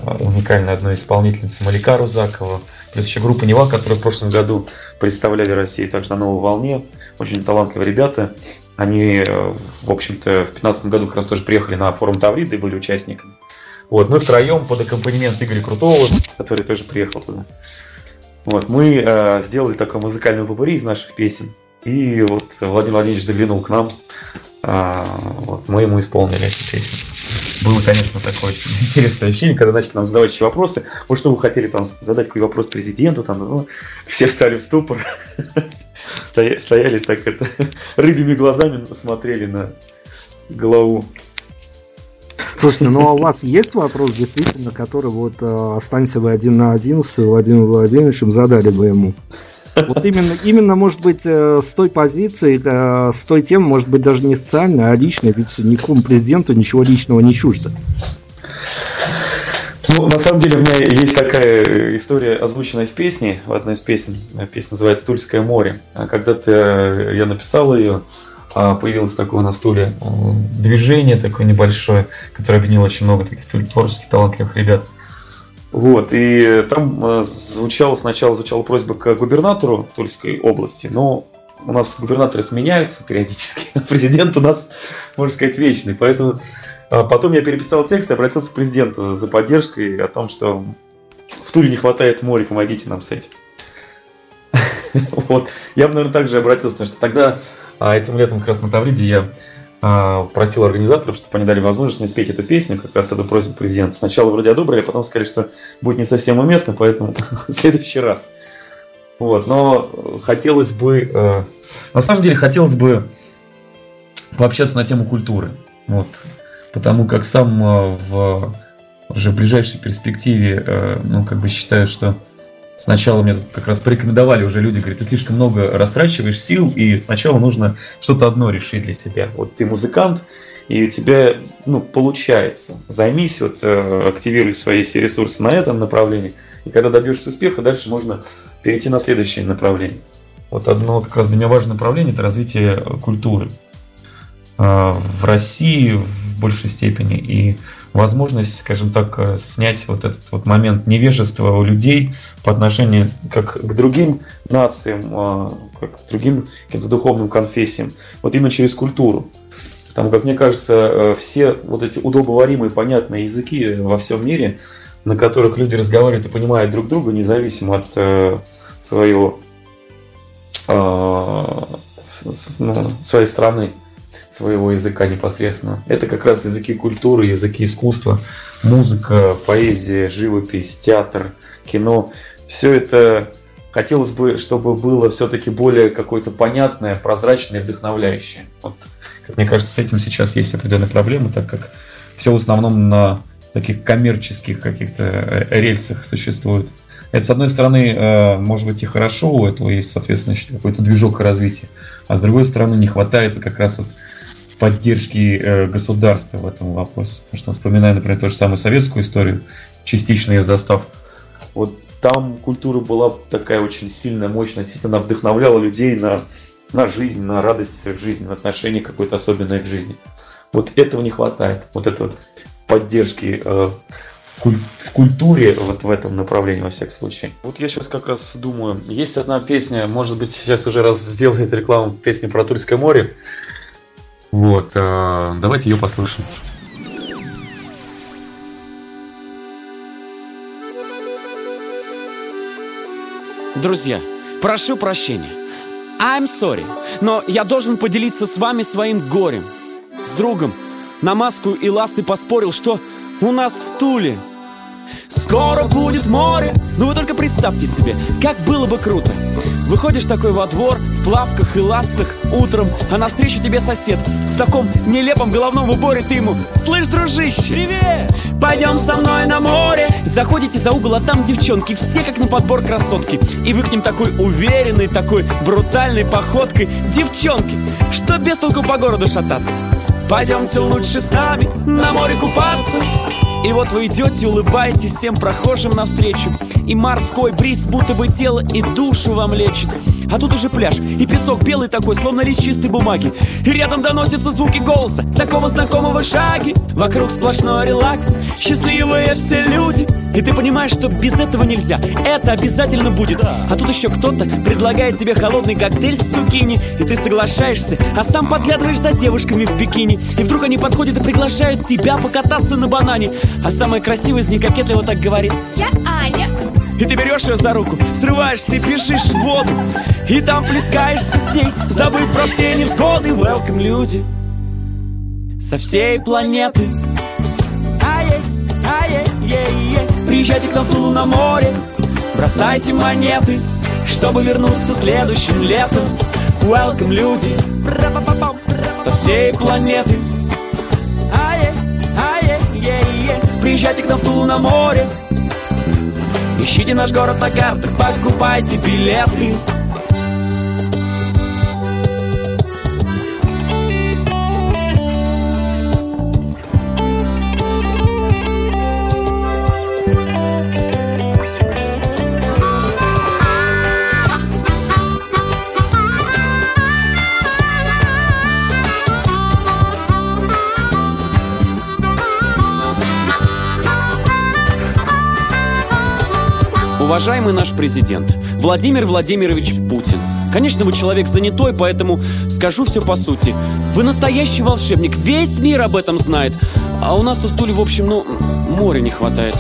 э, уникальной одной исполнительницы Малика Рузакова, Плюс еще группа Нева, которые в прошлом году представляли Россию также на новой волне. Очень талантливые ребята. Они, э, в общем-то, в 2015 году как раз тоже приехали на форум Тавриды и были участниками. Вот, мы втроем под аккомпанемент Игоря Крутого, который тоже приехал туда. Вот, мы э, сделали такой музыкальный попури из наших песен. И вот Владимир Владимирович заглянул к нам а, вот, мы ему исполнили эти песни. Было, конечно, такое интересное ощущение, когда начали нам задавать еще вопросы. Вот что вы хотели там задать какой вопрос президенту, там, ну, все встали в ступор, стояли так это, рыбьими глазами смотрели на главу. Слушайте, ну а у вас есть вопрос, действительно, который вот э, останься вы один на один с Владимиром Владимировичем, задали бы ему? Вот именно, именно, может быть, э, с той позиции, э, с той темы, может быть, даже не социальной, а личной, ведь никакому президенту ничего личного не чуждо. Ну, на самом деле, у меня есть такая история, озвученная в песне, в одной из песен. Песня называется «Тульское море». А когда-то я написал ее, а появилось такое на стуле движение такое небольшое, которое объединило очень много таких творческих талантливых ребят. Вот, и там э, звучала, сначала звучала просьба к губернатору Тульской области, но у нас губернаторы сменяются периодически, а президент у нас, можно сказать, вечный. Поэтому а потом я переписал текст и обратился к президенту за поддержкой о том, что в Туле не хватает моря, помогите нам с этим. Вот. Я бы, наверное, также обратился, потому что тогда а, этим летом как раз на Тавриде я просил организаторов, чтобы они дали возможность мне спеть эту песню, как раз эту просьбу президента. Сначала вроде одобрили, а потом сказали, что будет не совсем уместно, поэтому в следующий раз. Вот, но хотелось бы, э, на самом деле хотелось бы пообщаться на тему культуры. Вот, потому как сам э, в уже в ближайшей перспективе, э, ну, как бы считаю, что Сначала мне как раз порекомендовали уже люди, говорят, ты слишком много растрачиваешь сил, и сначала нужно что-то одно решить для себя. Вот ты музыкант, и у тебя ну, получается. Займись, вот, э, активируй свои все ресурсы на этом направлении, и когда добьешься успеха, дальше можно перейти на следующее направление. Вот одно как раз для меня важное направление – это развитие культуры. А, в России в большей степени. И возможность, скажем так, э, снять вот этот вот момент невежества у людей по отношению как к другим нациям, а, как к другим каким-то духовным конфессиям, вот именно через культуру. Там, как мне кажется, э, все вот эти удобоваримые, понятные языки во всем мире, на которых люди разговаривают и понимают друг друга, независимо от э, своего, ну, своей страны, своего языка непосредственно. Это как раз языки культуры, языки искусства, музыка, поэзия, живопись, театр, кино. Все это хотелось бы, чтобы было все-таки более какое-то понятное, прозрачное, вдохновляющее. Вот Как мне кажется, с этим сейчас есть определенные проблемы, так как все в основном на таких коммерческих каких-то э, рельсах существует. Это, с одной стороны, э, может быть и хорошо, у этого есть, соответственно, какой-то движок развития, а с другой стороны, не хватает как раз вот поддержки э, государства в этом вопросе. Потому что, вспоминая, например, ту же самую советскую историю, частично ее застав, вот там культура была такая очень сильная, мощная, действительно вдохновляла людей на, на жизнь, на радость жизни, на отношение какое-то особенное к жизни. Вот этого не хватает, вот этой вот поддержки э, в культуре вот в этом направлении, во всяком случае. Вот я сейчас как раз думаю, есть одна песня, может быть, сейчас уже раз сделает рекламу песни про Тульское море. Вот, э, давайте ее послушаем. Друзья, прошу прощения. I'm sorry, но я должен поделиться с вами своим горем. С другом на маску и ласты поспорил, что у нас в Туле Скоро будет море. Ну вы только представьте себе, как было бы круто. Выходишь такой во двор, в плавках и ластах утром А навстречу тебе сосед В таком нелепом головном уборе. Ты ему Слышь, дружище, привет! Пойдем со мной на море! Заходите за угол, а там девчонки Все как на подбор красотки. И вы к ним такой уверенной, такой брутальной походкой. Девчонки, что без толку по городу шататься? Пойдемте лучше с нами на море купаться и вот вы идете, улыбаетесь всем прохожим навстречу. И морской бриз будто бы тело и душу вам лечит А тут уже пляж, и песок белый такой, словно лист чистой бумаги. И рядом доносятся звуки голоса, такого знакомого шаги. Вокруг сплошной релакс, счастливые все люди. И ты понимаешь, что без этого нельзя Это обязательно будет. А тут еще кто-то предлагает тебе холодный коктейль с цукини. И ты соглашаешься, а сам подглядываешь за девушками в бикини. И вдруг они подходят и приглашают тебя покататься на банане. А самая красивая из них кокетливо так говорит. Я Аня и ты берешь ее за руку, срываешься и бежишь в воду. И там плескаешься с ней, забыв про все невзгоды. Welcome, люди Со всей планеты. Приезжайте к нам в Тулу на море Бросайте монеты Чтобы вернуться следующим летом. Welcome, люди Со всей планеты. Приезжайте к нам в Тулу на море Ищите наш город на картах, покупайте билеты Уважаемый наш президент Владимир Владимирович Путин. Конечно, вы человек занятой, поэтому скажу все по сути. Вы настоящий волшебник, весь мир об этом знает. А у нас тут в Туле, в общем, ну, моря не хватает.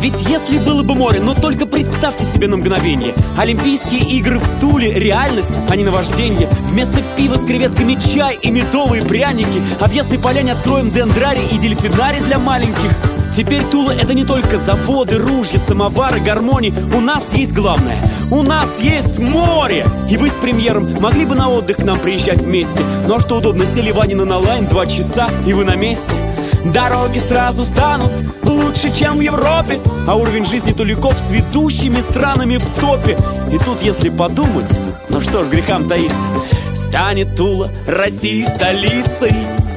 Ведь если было бы море, но только представьте себе на мгновение. Олимпийские игры в Туле – реальность, а не наваждение. Вместо пива с креветками чай и медовые пряники. А в Ясной Поляне откроем дендрарий и дельфинарий для маленьких Теперь Тула это не только заводы, ружья, самовары, гармонии. У нас есть главное. У нас есть море! И вы с премьером могли бы на отдых к нам приезжать вместе. Но ну, а что удобно, сели Ванина на лайн два часа, и вы на месте. Дороги сразу станут лучше, чем в Европе А уровень жизни туликов с ведущими странами в топе И тут, если подумать, ну что ж грехам таиться Станет Тула России столицей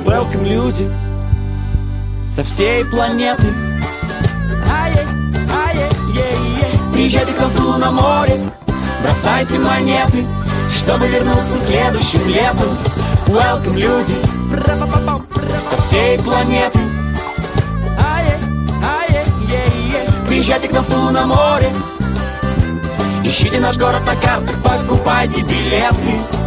Welcome, люди! Со всей планеты. Приезжайте к нам в Тулу на море, бросайте монеты, чтобы вернуться следующим летом. Welcome, люди, со всей планеты. Приезжайте к нам в Тулу на море, ищите наш город на картах, покупайте билеты.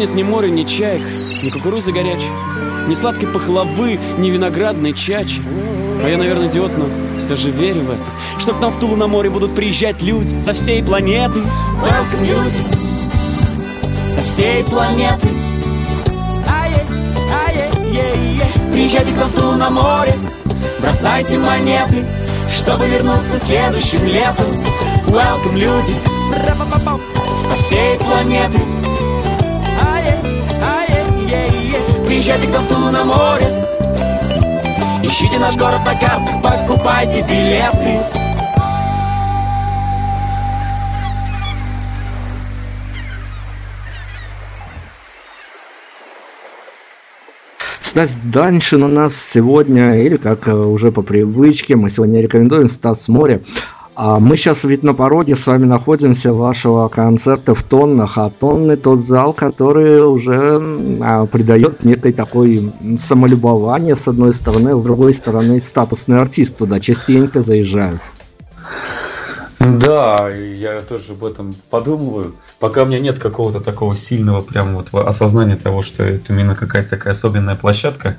Нет ни моря, ни чаек, ни кукурузы горячей, ни сладкой пахлавы, ни виноградной чачи. А я, наверное, идиот, но все же верю в это Что к нам в Тулу на море будут приезжать люди со всей планеты. Welcome, люди со всей планеты. Приезжайте к нам в Тулу на море Бросайте монеты Чтобы вернуться следующим летом. Welcome, люди со всей планеты Приезжайте к Тулу на море Ищите наш город на картах, покупайте билеты Стас Даньшин у нас сегодня, или как э, уже по привычке, мы сегодня рекомендуем Стас Море. А мы сейчас ведь на пороге с вами находимся вашего концерта в тоннах, а тонны тот зал, который уже а, придает некой такой самолюбование с одной стороны, с другой стороны статусный артист туда частенько заезжают. Да, я тоже об этом подумываю. Пока у меня нет какого-то такого сильного прям вот осознания того, что это именно какая-то такая особенная площадка.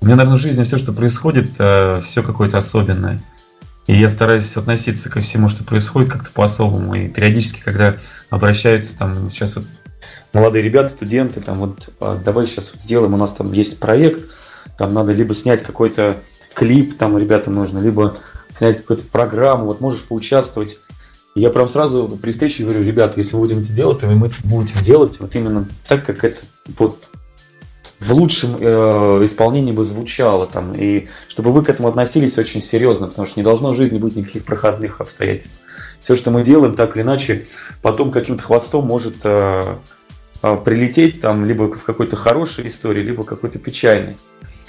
У меня, наверное, в жизни все, что происходит, э, все какое-то особенное. И я стараюсь относиться ко всему, что происходит, как-то по-особому. И периодически, когда обращаются там сейчас вот молодые ребята, студенты, там вот «А, давай сейчас вот сделаем, у нас там есть проект, там надо либо снять какой-то клип, там ребятам нужно, либо снять какую-то программу, вот можешь поучаствовать. Я прям сразу при встрече говорю, ребята, если мы будем это делать, то мы будем делать вот именно так, как это вот в лучшем э, исполнении бы звучало там, и чтобы вы к этому относились очень серьезно, потому что не должно в жизни быть никаких проходных обстоятельств. Все, что мы делаем, так или иначе, потом каким-то хвостом может э, э, прилететь там либо в какой-то хорошей истории, либо какой-то печальной.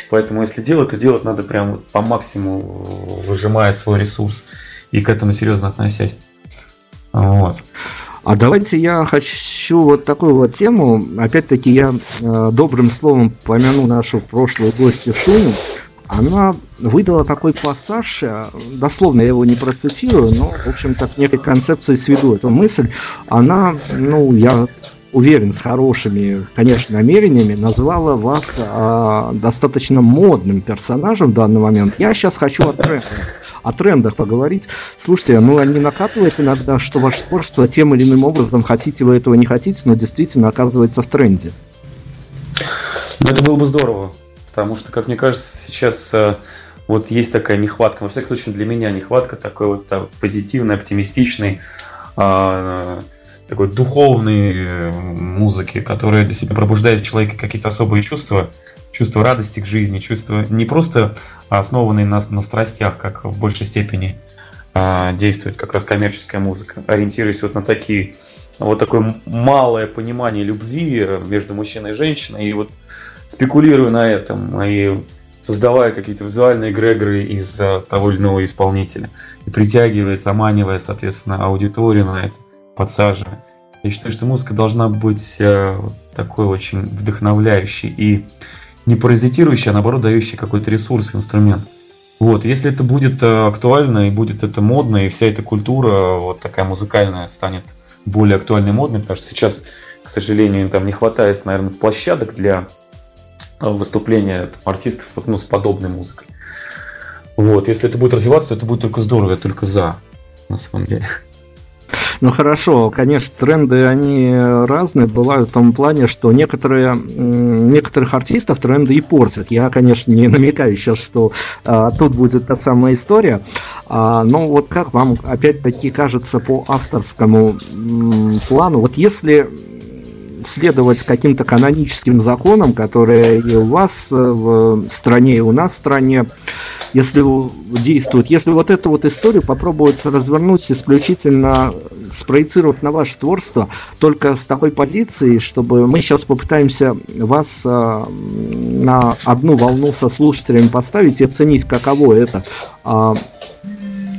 Поэтому если делать, то делать надо прям по максимуму, выжимая свой ресурс и к этому серьезно относясь. Вот. А давайте я хочу вот такую вот тему. Опять-таки я э, добрым словом помяну нашу прошлую гостью Шуню. Она выдала такой пассаж, э, дословно я его не процитирую, но, в общем-то, к некой концепции сведу эту мысль. Она, ну, я уверен, с хорошими, конечно, намерениями, назвала вас э, достаточно модным персонажем в данный момент. Я сейчас хочу о трендах, о трендах поговорить. Слушайте, ну они накатывают иногда, что ваше творчество тем или иным образом, хотите вы этого не хотите, но действительно оказывается в тренде. Ну, это было бы здорово, потому что, как мне кажется, сейчас э, вот есть такая нехватка, во всяком случае для меня нехватка такой вот так, позитивной, оптимистичной, э, такой духовной э, музыки, которая действительно пробуждает в человеке какие-то особые чувства, чувство радости к жизни, чувства не просто основанные на, на страстях, как в большей степени а, действует как раз коммерческая музыка, ориентируясь вот на такие вот такое малое понимание любви между мужчиной и женщиной, и вот спекулируя на этом, и создавая какие-то визуальные эгрегоры из того или иного исполнителя, и притягивая, заманивая, соответственно, аудиторию на это подсаживая. Я считаю, что музыка должна быть э, такой очень вдохновляющей и не паразитирующей, а наоборот дающей какой-то ресурс, инструмент. Вот, если это будет э, актуально и будет это модно, и вся эта культура вот такая музыкальная станет более актуальной и модной, потому что сейчас, к сожалению, там не хватает, наверное, площадок для э, выступления там, артистов ну, с подобной музыкой. Вот, если это будет развиваться, то это будет только здорово, я только за, на самом деле. Ну хорошо, конечно, тренды, они разные бывают в том плане, что некоторые, некоторых артистов тренды и портят. Я, конечно, не намекаю сейчас, что а, тут будет та самая история. А, но вот как вам, опять-таки, кажется, по авторскому м, плану, вот если следовать каким-то каноническим законам, которые и у вас э, в стране, и у нас в стране, если действуют. Если вот эту вот историю попробовать развернуть исключительно, спроецировать на ваше творчество, только с такой позиции, чтобы мы сейчас попытаемся вас э, на одну волну со слушателями поставить и оценить, каково это.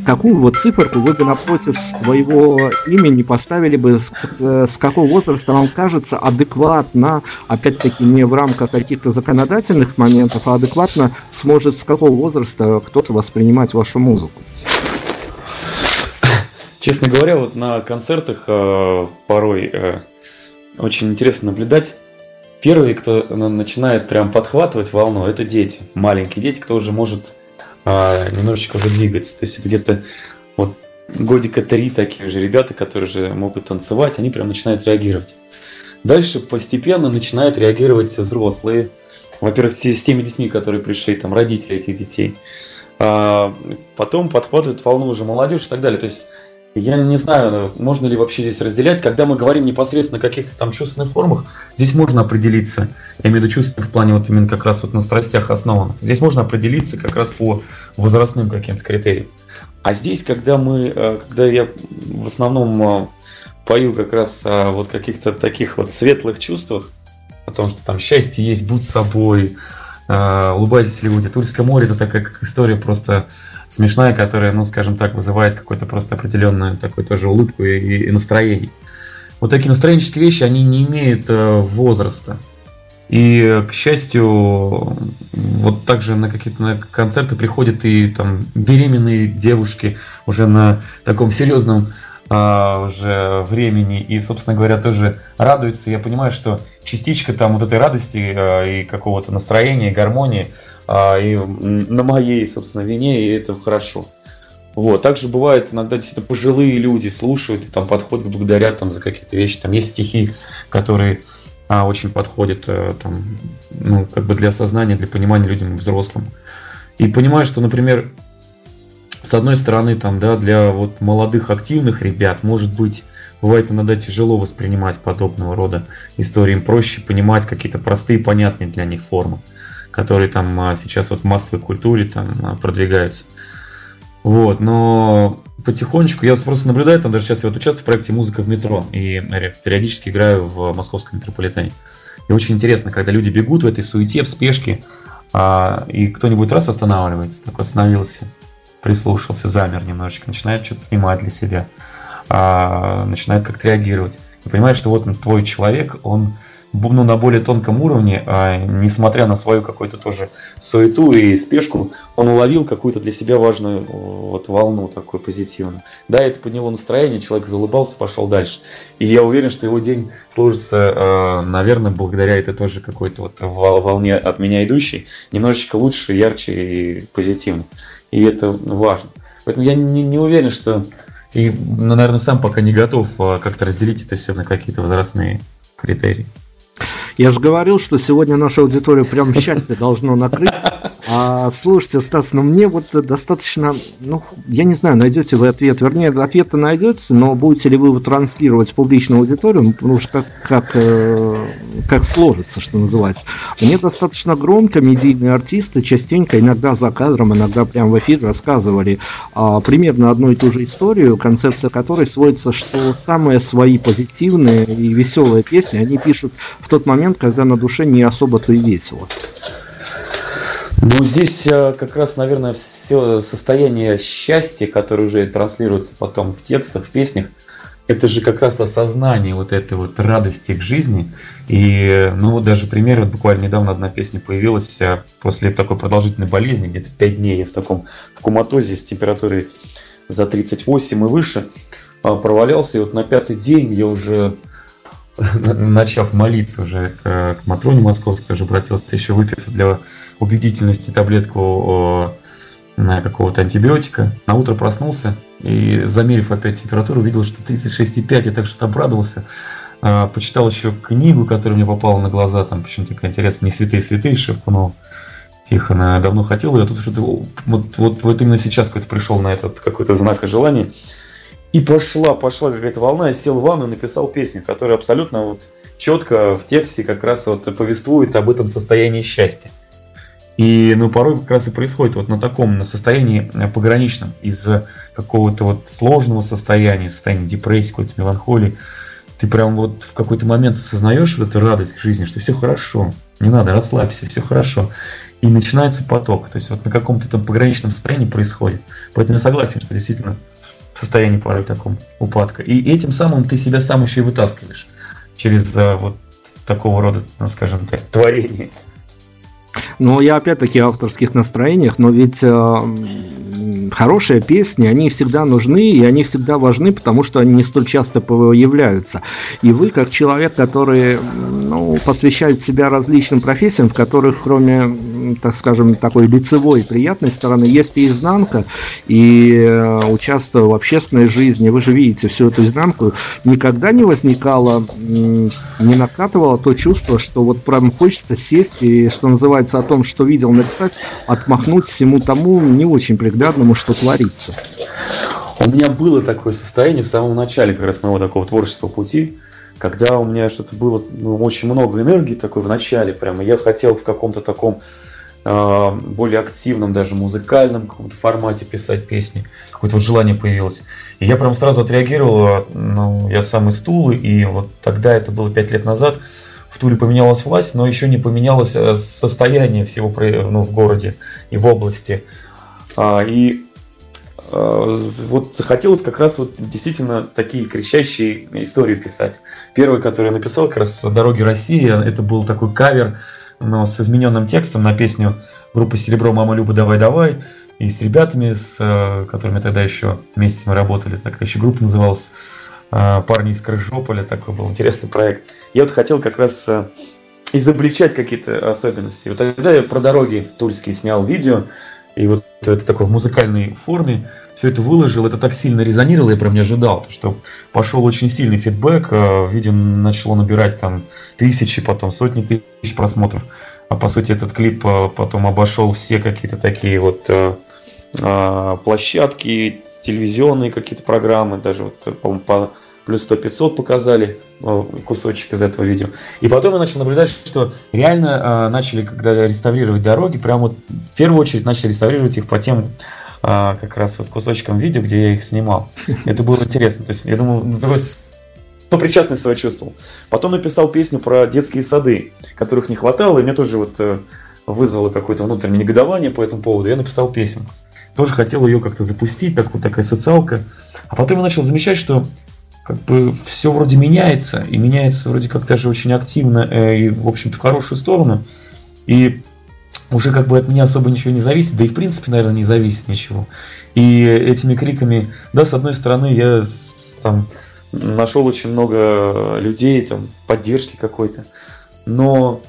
Какую вот циферку вы бы напротив своего имени поставили бы, с, с какого возраста вам кажется адекватно, опять-таки не в рамках каких-то законодательных моментов, а адекватно сможет с какого возраста кто-то воспринимать вашу музыку? Честно говоря, вот на концертах э, порой э, очень интересно наблюдать Первые, кто начинает прям подхватывать волну, это дети, маленькие дети, кто уже может а, немножечко уже двигаться. То есть где-то вот годика три такие же ребята, которые уже могут танцевать, они прям начинают реагировать. Дальше постепенно начинают реагировать взрослые. Во-первых, с теми детьми, которые пришли, там, родители этих детей. А потом подхватывают волну уже молодежь и так далее. То есть я не знаю, можно ли вообще здесь разделять. Когда мы говорим непосредственно о каких-то там чувственных формах, здесь можно определиться. Я имею в виду чувственных в плане вот именно как раз вот на страстях основано. Здесь можно определиться как раз по возрастным каким-то критериям. А здесь, когда мы, э, когда я в основном э, пою как раз о вот каких-то таких вот светлых чувствах, о том, что там счастье есть, будь собой, э, улыбайтесь люди. Тульское море это такая как история просто смешная, которая, ну, скажем так, вызывает какую-то просто определенную такую тоже улыбку и, и настроение. Вот такие настроенческие вещи, они не имеют э, возраста. И, к счастью, вот также на какие-то концерты приходят и там беременные девушки уже на таком серьезном а, уже времени и, собственно говоря, тоже радуются. Я понимаю, что частичка там вот этой радости а, и какого-то настроения, гармонии – и на моей, собственно, вине, и это хорошо. Вот. Также бывает иногда действительно пожилые люди слушают и там подходят, благодарят там за какие-то вещи. Там есть стихи, которые а, очень подходят а, там, ну, как бы для осознания, для понимания людям взрослым. И понимаю, что, например, с одной стороны, там, да, для вот молодых активных ребят, может быть, бывает иногда тяжело воспринимать подобного рода истории. Им проще понимать какие-то простые, понятные для них формы которые там а, сейчас вот в массовой культуре там а, продвигаются. Вот, но потихонечку я просто наблюдаю, там даже сейчас я вот участвую в проекте «Музыка в метро» и периодически играю в московском метрополитене. И очень интересно, когда люди бегут в этой суете, в спешке, а, и кто-нибудь раз останавливается, такой остановился, прислушался, замер немножечко, начинает что-то снимать для себя, а, начинает как-то реагировать. И понимаешь, что вот он твой человек, он ну, на более тонком уровне, а, несмотря на свою какую-то тоже суету и спешку, он уловил какую-то для себя важную вот, волну такую позитивную. Да, это подняло настроение, человек залыбался, пошел дальше. И я уверен, что его день сложится, а, наверное, благодаря этой тоже какой-то вот волне от меня идущей, немножечко лучше, ярче и позитивно. И это важно. Поэтому я не, не уверен, что и, ну, наверное, сам пока не готов а, как-то разделить это все на какие-то возрастные критерии. Я же говорил, что сегодня наша аудитория прям счастье должно накрыть. А, слушайте, Стас, ну мне вот достаточно, ну, я не знаю, найдете вы ответ, вернее, ответ-то найдете, но будете ли вы его транслировать в публичную аудиторию, ну уж как, как, э, как сложится, что называется. Мне достаточно громко медийные артисты частенько, иногда за кадром, иногда прямо в эфир рассказывали а, примерно одну и ту же историю, концепция которой сводится, что самые свои позитивные и веселые песни они пишут в тот момент, когда на душе не особо-то и весело. Ну, здесь э, как раз, наверное, все состояние счастья, которое уже транслируется потом в текстах, в песнях, это же как раз осознание вот этой вот радости к жизни. И, ну, вот даже пример, вот буквально недавно одна песня появилась э, после такой продолжительной болезни, где-то 5 дней я в таком в куматозе с температурой за 38 и выше а, провалялся, и вот на пятый день я уже начав молиться уже к, к Матроне Московской, тоже обратился, еще выпив для убедительности таблетку на какого-то антибиотика. На утро проснулся и, замерив опять температуру, увидел, что 36,5, я так что-то обрадовался. А, почитал еще книгу, которая мне попала на глаза, там почему такая интересная, «Не святые святые» Шевкунова. Тихона давно хотел, я тут что-то вот, вот, вот именно сейчас какой-то пришел на этот какой-то знак и желание. И пошла, пошла какая-то волна, я сел в ванну и написал песню, которая абсолютно вот четко в тексте как раз вот повествует об этом состоянии счастья. И ну, порой как раз и происходит вот на таком, на состоянии э, пограничном, из какого-то вот сложного состояния, состояния депрессии, какой-то меланхолии. Ты прям вот в какой-то момент осознаешь вот эту радость жизни, что все хорошо, не надо, расслабься, все хорошо. И начинается поток. То есть вот на каком-то там пограничном состоянии происходит. Поэтому я согласен, что действительно в состоянии порой таком упадка. И этим самым ты себя сам еще и вытаскиваешь через э, вот такого рода, ну, скажем так, творение. Ну, я опять-таки авторских настроениях, но ведь э, хорошие песни, они всегда нужны, и они всегда важны, потому что они не столь часто появляются. И вы, как человек, который ну, посвящает себя различным профессиям, в которых, кроме, так скажем, такой лицевой приятной стороны, есть и изнанка, и э, участвуя в общественной жизни, вы же видите всю эту изнанку, никогда не возникало, не накатывало то чувство, что вот прям хочется сесть и, что называется, о том, что видел, написать, отмахнуть всему тому не очень приглядному, что творится. У меня было такое состояние в самом начале как раз моего такого творческого пути, когда у меня что-то было ну, очень много энергии такой в начале, прямо я хотел в каком-то таком э, более активном, даже музыкальном каком-то формате писать песни, какое-то вот желание появилось. И я прям сразу отреагировал, ну, я сам из Тулы, и вот тогда, это было пять лет назад, в Туле поменялась власть, но еще не поменялось э, состояние всего ну, в городе и в области. А, и а, вот захотелось как раз вот действительно такие кричащие истории писать. Первый, который я написал, как раз «Дороги России», это был такой кавер, но с измененным текстом на песню группы «Серебро, мама Люба, давай, давай». И с ребятами, с э, которыми тогда еще вместе мы работали, такая еще группа называлась а, парни из Крыжополя, такой был интересный проект. Я вот хотел как раз изобличать какие-то особенности. Вот тогда я про дороги тульские снял видео, и вот это такой в музыкальной форме все это выложил, это так сильно резонировало, я прям не ожидал, что пошел очень сильный фидбэк, а, видео начало набирать там тысячи, потом сотни тысяч просмотров, а по сути этот клип потом обошел все какие-то такие вот площадки, телевизионные какие-то программы, даже вот, по плюс 100-500 показали э, кусочек из этого видео. И потом я начал наблюдать, что реально э, начали, когда реставрировать дороги, прямо вот в первую очередь начали реставрировать их по тем э, как раз вот кусочкам видео, где я их снимал. Это было интересно. То есть я думал, ну, такой сопричастность свою чувствовал. Потом написал песню про детские сады, которых не хватало, и мне тоже вот э, вызвало какое-то внутреннее негодование по этому поводу. Я написал песню. Тоже хотел ее как-то запустить, так, вот такая социалка. А потом я начал замечать, что как бы все вроде меняется, и меняется вроде как даже очень активно, э, и, в общем-то, в хорошую сторону. И уже как бы от меня особо ничего не зависит, да и в принципе, наверное, не зависит ничего. И этими криками, да, с одной стороны, я там нашел очень много людей, там, поддержки какой-то, но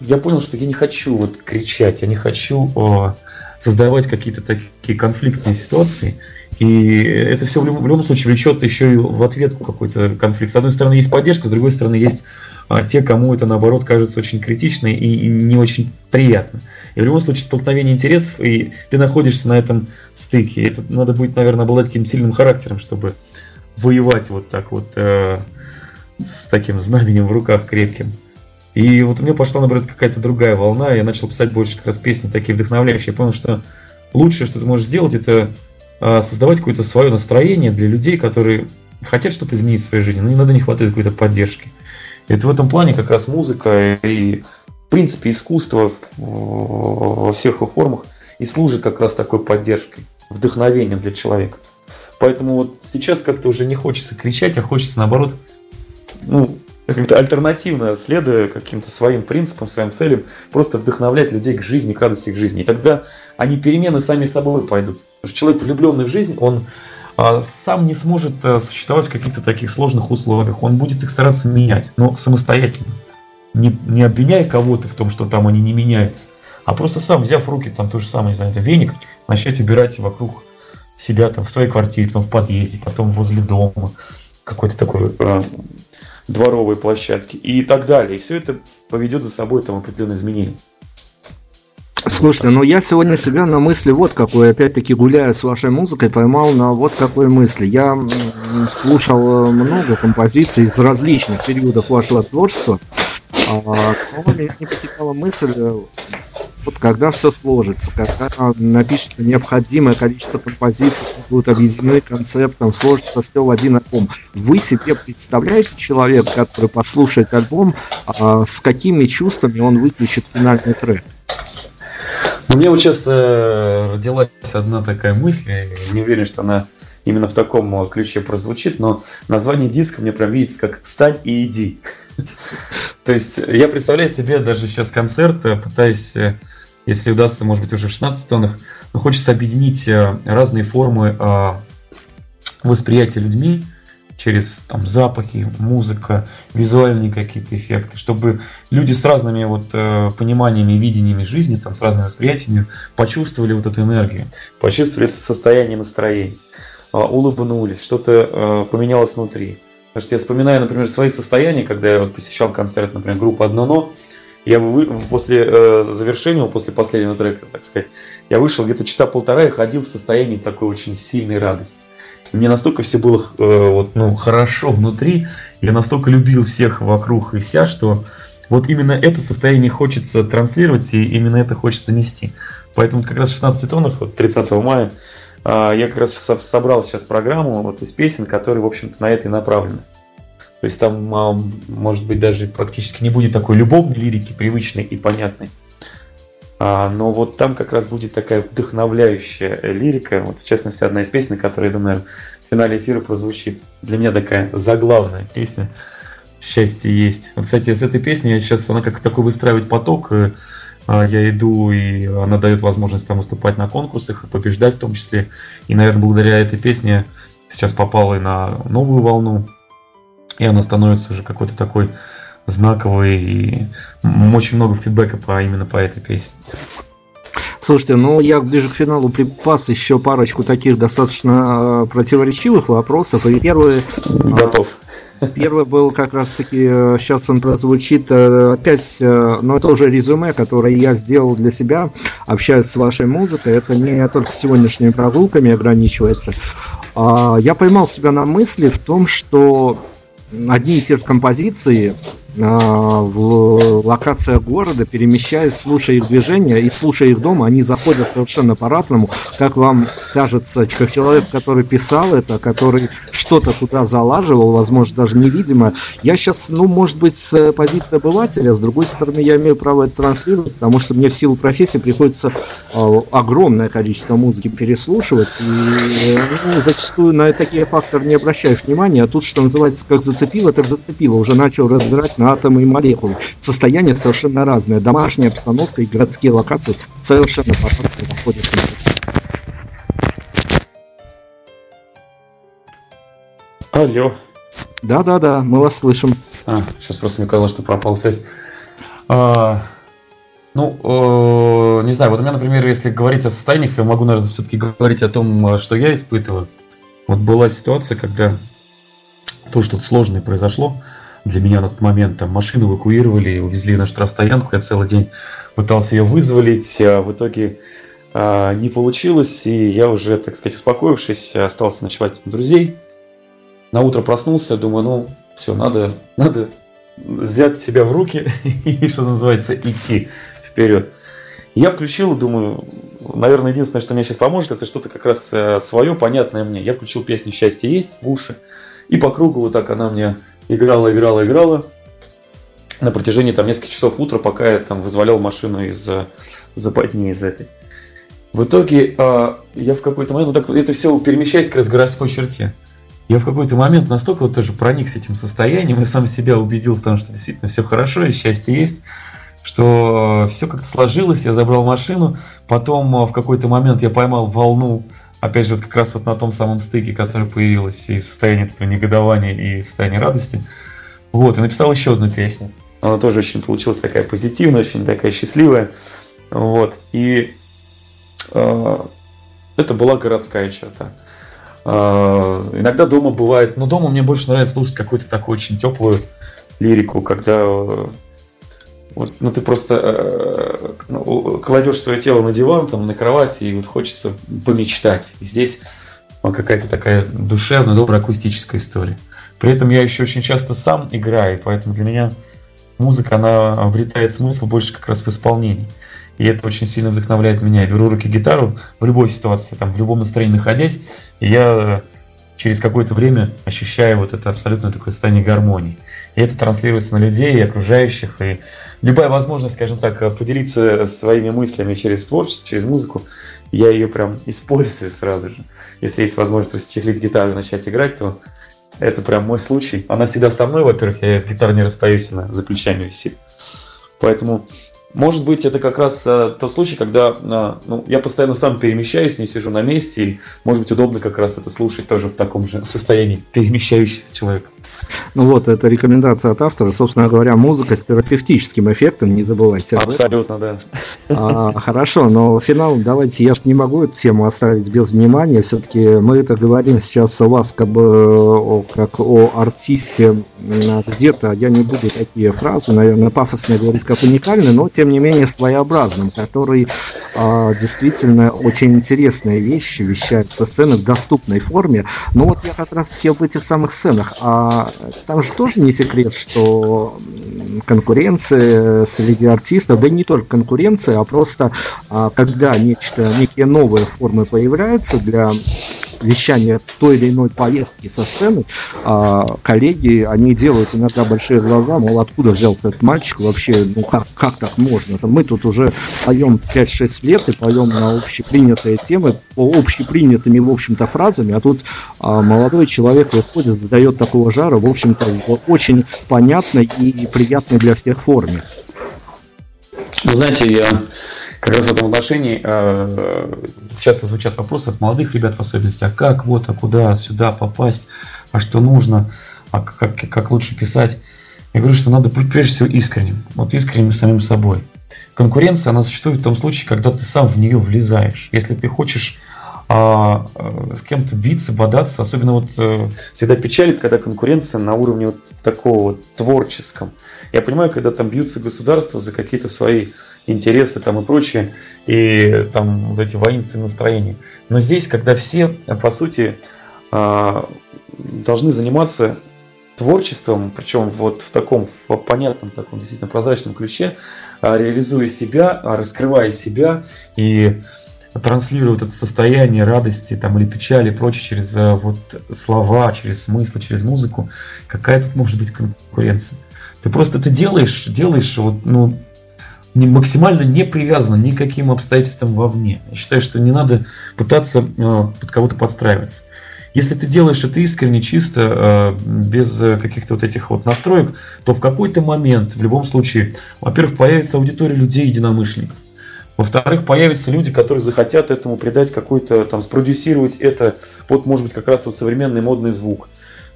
я понял, что я не хочу вот кричать, я не хочу о, создавать какие-то такие конфликтные ситуации, и это все в любом, в любом случае влечет еще и в ответку какой-то конфликт. С одной стороны есть поддержка, с другой стороны есть а, те, кому это наоборот кажется очень критично и, не очень приятно. И в любом случае столкновение интересов, и ты находишься на этом стыке. Это надо будет, наверное, обладать каким-то сильным характером, чтобы воевать вот так вот э, с таким знаменем в руках крепким. И вот у меня пошла, наоборот, какая-то другая волна, я начал писать больше как раз песни такие вдохновляющие. Я понял, что лучшее, что ты можешь сделать, это а, создавать какое-то свое настроение для людей, которые хотят что-то изменить в своей жизни, но иногда не хватает какой-то поддержки. И это в этом плане как раз музыка и, в принципе, искусство во всех его формах и служит как раз такой поддержкой, вдохновением для человека. Поэтому вот сейчас как-то уже не хочется кричать, а хочется наоборот, ну, как-то альтернативно, следуя каким-то своим принципам, своим целям, просто вдохновлять людей к жизни, к радости к жизни. И тогда они перемены сами собой пойдут. Потому что человек, влюбленный в жизнь, он сам не сможет а, существовать в каких-то таких сложных условиях. Он будет их стараться менять, но самостоятельно. Не, не обвиняя кого-то в том, что там они не меняются, а просто сам, взяв в руки там то же самое, не знаю, это веник, начать убирать вокруг себя там в своей квартире, там в подъезде, потом возле дома, какой-то такой э, дворовой площадки и так далее. И все это поведет за собой там определенные изменения. Слушайте, ну я сегодня себя на мысли вот какой, опять-таки гуляя с вашей музыкой, поймал на вот какой мысли. Я слушал э, много композиций из различных периодов вашего творчества, а, но мне не потекала мысль, э, вот когда все сложится, когда напишется необходимое количество композиций, будут объединены концептом, сложится все в один альбом. Вы себе представляете человека, который послушает альбом, а, с какими чувствами он выключит финальный трек? У меня вот сейчас э, родилась одна такая мысль, я не уверен, что она именно в таком э, ключе прозвучит, но название диска мне прям видится как «Встань и иди». То есть я представляю себе даже сейчас концерт, э, пытаясь э, если удастся, может быть, уже в 16 тонах, но хочется объединить э, разные формы э, восприятия людьми через там, запахи, музыка, визуальные какие-то эффекты, чтобы люди с разными вот э, пониманиями, видениями жизни, там, с разными восприятиями почувствовали вот эту энергию, почувствовали это состояние настроения, улыбнулись, что-то поменялось внутри. Потому что я вспоминаю, например, свои состояния, когда я вот посещал концерт, например, группы «Одно но», я вы, после э, завершения, после последнего трека, так сказать, я вышел где-то часа полтора и ходил в состоянии такой очень сильной радости. Мне настолько все было э, вот, ну, хорошо внутри, я настолько любил всех вокруг и вся, что вот именно это состояние хочется транслировать, и именно это хочется нести. Поэтому как раз в 16 тонах, вот 30 мая, э, я как раз собрал сейчас программу вот из песен, которые, в общем-то, на это и направлены. То есть там, может быть, даже практически не будет такой любовной лирики, привычной и понятной. А, но вот там как раз будет такая вдохновляющая лирика. Вот, в частности, одна из песен, которая, я думаю, в финале эфира прозвучит. Для меня такая заглавная песня «Счастье есть». Вот, кстати, с этой песней я сейчас, она как такой выстраивает поток. А, я иду, и она дает возможность там выступать на конкурсах и побеждать в том числе. И, наверное, благодаря этой песне сейчас попала и на новую волну и она становится уже какой-то такой знаковой, и очень много фидбэка по, именно по этой песне. Слушайте, ну я ближе к финалу припас еще парочку таких достаточно э, противоречивых вопросов. И первый... Готов. Первый был как раз таки, сейчас э, он прозвучит э, опять, но это уже резюме, которое я сделал для себя, общаясь с вашей музыкой. Это не только сегодняшними прогулками ограничивается. А, я поймал себя на мысли в том, что одни и те же композиции а, в локациях города, перемещаясь, слушая их движения и слушая их дома, они заходят совершенно по-разному. Как вам кажется, как человек, который писал это, который что-то туда залаживал, возможно, даже невидимо. Я сейчас, ну, может быть, с позиции обывателя, с другой стороны, я имею право это транслировать, потому что мне в силу профессии приходится э, огромное количество музыки переслушивать, и ну, зачастую на такие факторы не обращаешь внимания, а тут, что называется, как зацепило, так зацепило, уже начал разбирать на атомы и молекулы. Состояние совершенно разное. Домашняя обстановка и городские локации совершенно по-разному находят. Алло. Да-да-да, мы вас слышим. А, сейчас просто мне казалось, что пропала связь. А, ну, э, не знаю, вот у меня, например, если говорить о состояниях, я могу, наверное, все-таки говорить о том, что я испытываю. Вот была ситуация, когда то, что сложное произошло, для меня на тот момент. Там машину эвакуировали, увезли на штрафстоянку. Я целый день пытался ее вызволить. А в итоге а, не получилось. И я уже, так сказать, успокоившись, остался ночевать у друзей. На утро проснулся, думаю, ну, все, надо, надо взять себя в руки и, что называется, идти вперед. Я включил, думаю, наверное, единственное, что мне сейчас поможет, это что-то как раз э, свое, понятное мне. Я включил песню «Счастье есть» в уши, и по кругу вот так она мне играла, играла, играла на протяжении там нескольких часов утра, пока я там вызволял машину из западни из этой. В итоге а, я в какой-то момент, ну так это все перемещаясь к раз городской черте. Я в какой-то момент настолько вот тоже проник с этим состоянием и сам себя убедил в том, что действительно все хорошо и счастье есть, что все как-то сложилось, я забрал машину, потом а, в какой-то момент я поймал волну опять же, вот как раз вот на том самом стыке, который появилось и состояние этого негодования, и состояние радости. Вот, и написал еще одну песню. Она тоже очень получилась такая позитивная, очень такая счастливая. Вот, и э, это была городская черта. Э, иногда дома бывает, но дома мне больше нравится слушать какую-то такую очень теплую лирику, когда вот, ну ты просто э, ну, кладешь свое тело на диван, там, на кровати, и вот хочется помечтать. И здесь какая-то такая душевная, добрая акустическая история. При этом я еще очень часто сам играю, поэтому для меня музыка, она обретает смысл больше как раз в исполнении. И это очень сильно вдохновляет меня. Я беру руки гитару в любой ситуации, там, в любом настроении находясь, и я через какое-то время ощущаю вот это абсолютно такое состояние гармонии. И это транслируется на людей и окружающих. И любая возможность, скажем так, поделиться своими мыслями через творчество, через музыку, я ее прям использую сразу же. Если есть возможность расчехлить гитару и начать играть, то это прям мой случай. Она всегда со мной, во-первых, я с гитарой не расстаюсь, она за плечами висит. Поэтому может быть, это как раз э, тот случай, когда э, ну, я постоянно сам перемещаюсь, не сижу на месте, и, может быть, удобно как раз это слушать тоже в таком же состоянии перемещающийся человек. Ну вот, это рекомендация от автора. Собственно говоря, музыка с терапевтическим эффектом, не забывайте. Абсолютно, да. А, хорошо, но финал, давайте, я же не могу эту тему оставить без внимания. Все-таки мы это говорим сейчас у вас как бы о, как о артисте где-то, я не буду такие фразы, наверное, пафосные говорить как уникальный, но тем не менее своеобразным, который а, действительно очень интересные вещи вещает со сцены в доступной форме. Но вот я как раз таки об этих самых сценах. А там же тоже не секрет, что конкуренция среди артистов, да и не только конкуренция, а просто а, когда нечто, некие новые формы появляются для вещания той или иной поездки со сцены, а, коллеги, они делают иногда большие глаза, мол, откуда взялся этот мальчик вообще, ну как, как так можно? Мы тут уже поем 5-6 лет и поем на общепринятые темы, общепринятыми, в общем-то, фразами, а тут а, молодой человек выходит, задает такого жара, в общем-то, очень понятной и приятной для всех форме. Знаете, я как раз в этом отношении э, часто звучат вопросы от молодых ребят в особенности, а как, вот, а куда, сюда попасть, а что нужно, а как, как лучше писать. Я говорю, что надо быть прежде всего искренним, вот искренним самим собой. Конкуренция, она существует в том случае, когда ты сам в нее влезаешь. Если ты хочешь а, а, с кем-то биться, бодаться, особенно вот э, всегда печалит, когда конкуренция на уровне вот такого вот творческом. Я понимаю, когда там бьются государства за какие-то свои интересы там и прочее, и там вот эти воинственные настроения. Но здесь, когда все, по сути, а, должны заниматься творчеством, причем вот в таком в понятном, таком действительно прозрачном ключе, а, реализуя себя, а, раскрывая себя и транслируя это состояние радости там, или печали и прочее через вот слова, через смыслы, через музыку, какая тут может быть конкуренция? Ты просто это делаешь, делаешь вот, ну, не, максимально не привязана ни к каким обстоятельствам вовне. Я считаю, что не надо пытаться э, под кого-то подстраиваться. Если ты делаешь это искренне, чисто, э, без каких-то вот этих вот настроек, то в какой-то момент, в любом случае, во-первых, появится аудитория людей единомышленников. Во-вторых, появятся люди, которые захотят этому придать какой-то, там, спродюсировать это под, может быть, как раз вот современный модный звук.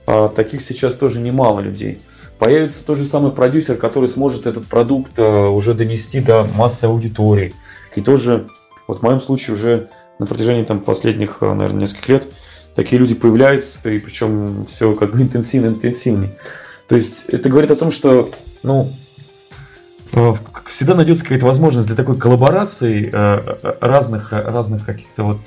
А, таких сейчас тоже немало людей появится тот же самый продюсер, который сможет этот продукт э, уже донести до массы аудитории. И тоже, вот в моем случае уже на протяжении там, последних, э, наверное, нескольких лет такие люди появляются, и причем все как бы интенсивно-интенсивнее. То есть это говорит о том, что, ну, э, всегда найдется какая-то возможность для такой коллаборации разных, разных каких-то вот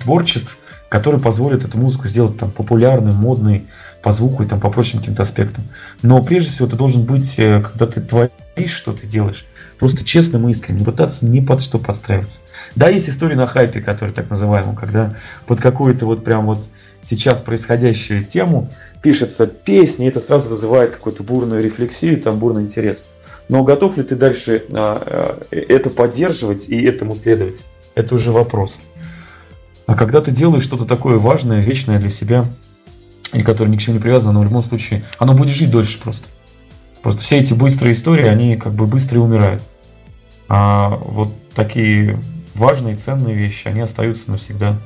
творчеств, которые позволят эту музыку сделать там популярной, модной, по звуку и там по прочим каким-то аспектам. Но прежде всего ты должен быть, э, когда ты творишь, что ты делаешь, просто честным и искренним, не пытаться ни под что подстраиваться. Да, есть история на хайпе, которая так называемая, когда под какую-то вот прям вот сейчас происходящую тему пишется песня, и это сразу вызывает какую-то бурную рефлексию, там бурный интерес. Но готов ли ты дальше а, а, это поддерживать и этому следовать? Это уже вопрос. А когда ты делаешь что-то такое важное, вечное для себя, и которое ни к чему не привязано, оно в любом случае, оно будет жить дольше просто. Просто все эти быстрые истории, они как бы быстро умирают. А вот такие важные, ценные вещи, они остаются навсегда.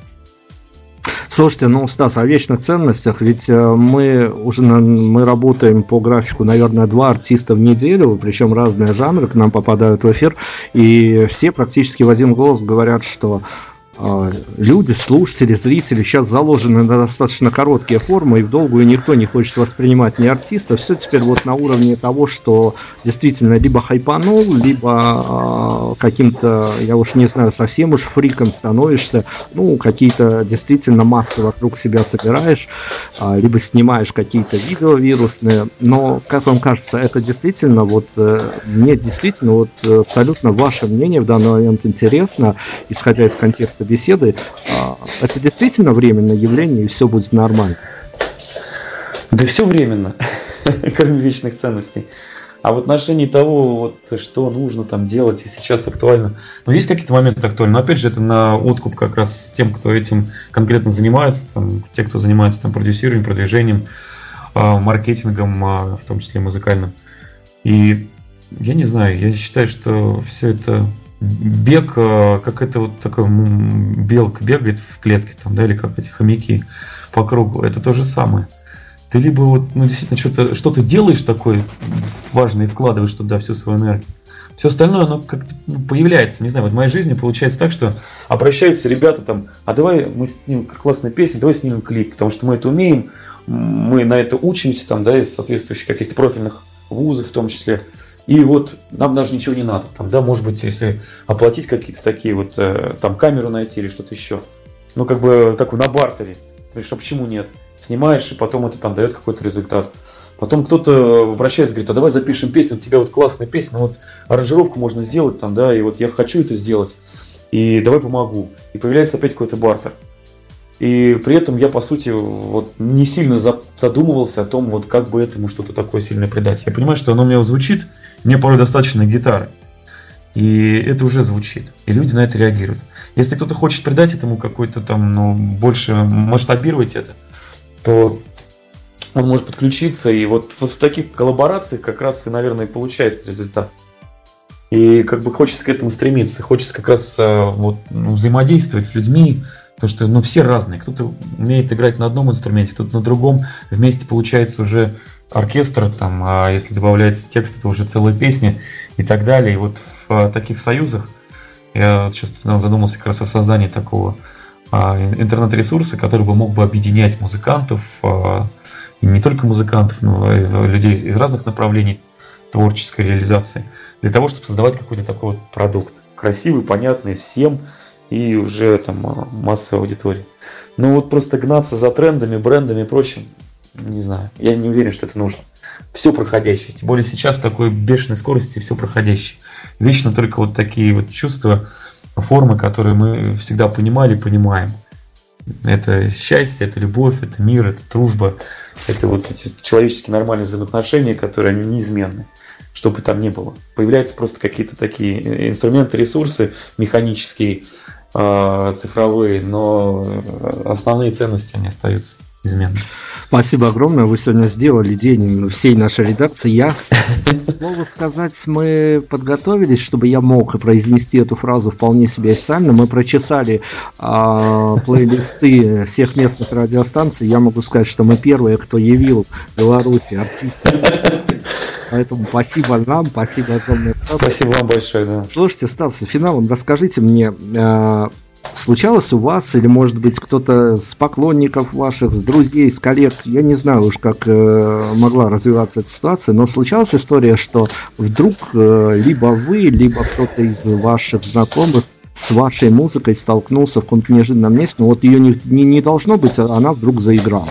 Слушайте, ну, Стас, о вечных ценностях, ведь э, мы уже мы работаем по графику, наверное, два артиста в неделю, причем разные жанры к нам попадают в эфир, и все практически в один голос говорят, что люди, слушатели, зрители сейчас заложены на достаточно короткие формы, и в долгую никто не хочет воспринимать ни артиста. Все теперь вот на уровне того, что действительно либо хайпанул, либо э, каким-то, я уж не знаю, совсем уж фриком становишься, ну, какие-то действительно массы вокруг себя собираешь, э, либо снимаешь какие-то видео вирусные. Но, как вам кажется, это действительно, вот, э, мне действительно, вот, абсолютно ваше мнение в данный момент интересно, исходя из контекста беседы, а, это действительно временное явление, и все будет нормально. Да все временно, кроме вечных ценностей. А в отношении того, вот, что нужно там делать и сейчас актуально, ну, есть какие-то моменты актуальны, но опять же, это на откуп как раз тем, кто этим конкретно занимается, там, те, кто занимается там продюсированием, продвижением, а, маркетингом, а, в том числе музыкальным. И я не знаю, я считаю, что все это бег, э, как это вот такой белка бегает в клетке, там, да, или как эти хомяки по кругу, это то же самое. Ты либо вот, ну, действительно, что-то что делаешь такое важное и вкладываешь туда всю свою энергию, все остальное, оно как-то ну, появляется. Не знаю, вот в моей жизни получается так, что обращаются ребята там, а давай мы снимем классную песню, давай снимем клип, потому что мы это умеем, мы на это учимся, там, да, из соответствующих каких-то профильных вузов в том числе. И вот нам даже ничего не надо. Там, да, может быть, если оплатить какие-то такие вот, э, там, камеру найти или что-то еще. Ну, как бы такой на бартере. То есть, а почему нет? Снимаешь, и потом это там дает какой-то результат. Потом кто-то обращается, говорит, а давай запишем песню, у тебя вот классная песня, вот аранжировку можно сделать там, да, и вот я хочу это сделать, и давай помогу. И появляется опять какой-то бартер. И при этом я, по сути, вот не сильно задумывался о том, вот как бы этому что-то такое сильно придать. Я понимаю, что оно у меня звучит, мне порой достаточно гитары. И это уже звучит. И люди на это реагируют. Если кто-то хочет придать этому какой-то там, ну, больше масштабировать это, то он может подключиться. И вот, вот в таких коллаборациях как раз и, наверное, получается результат. И как бы хочется к этому стремиться. Хочется как раз э, вот, ну, взаимодействовать с людьми, Потому что ну, все разные. Кто-то умеет играть на одном инструменте, кто-то на другом. Вместе получается уже оркестр, там, а если добавляется текст, это уже целая песня и так далее. И вот в а, таких союзах я сейчас задумался как раз о создании такого а, интернет-ресурса, который бы мог бы объединять музыкантов, а, не только музыкантов, но и людей из разных направлений творческой реализации, для того, чтобы создавать какой-то такой вот продукт. Красивый, понятный всем, и уже там а, масса аудитории. Ну вот просто гнаться за трендами, брендами и прочим, не знаю, я не уверен, что это нужно. Все проходящее, тем более сейчас в такой бешеной скорости все проходящее. Вечно только вот такие вот чувства, формы, которые мы всегда понимали, понимаем. Это счастье, это любовь, это мир, это дружба, это вот эти человеческие нормальные взаимоотношения, которые они неизменны что бы там ни было. Появляются просто какие-то такие э, инструменты, ресурсы механические, цифровые, но основные ценности они остаются изменными. Спасибо огромное, вы сегодня сделали день всей нашей редакции. Я, могу сказать, мы подготовились, чтобы я мог произнести эту фразу вполне себе официально. Мы прочесали а, плейлисты всех местных радиостанций. Я могу сказать, что мы первые, кто явил Беларуси артистов. Поэтому спасибо вам, спасибо огромное, Стас. Спасибо вам большое, да. Слушайте, Стас, финалом расскажите мне, э, случалось у вас, или может быть кто-то с поклонников ваших, с друзей, с коллег, я не знаю уж, как э, могла развиваться эта ситуация, но случалась история, что вдруг э, либо вы, либо кто-то из ваших знакомых с вашей музыкой столкнулся в каком-то неожиданном месте, но вот ее не, не, не должно быть, а она вдруг заиграла.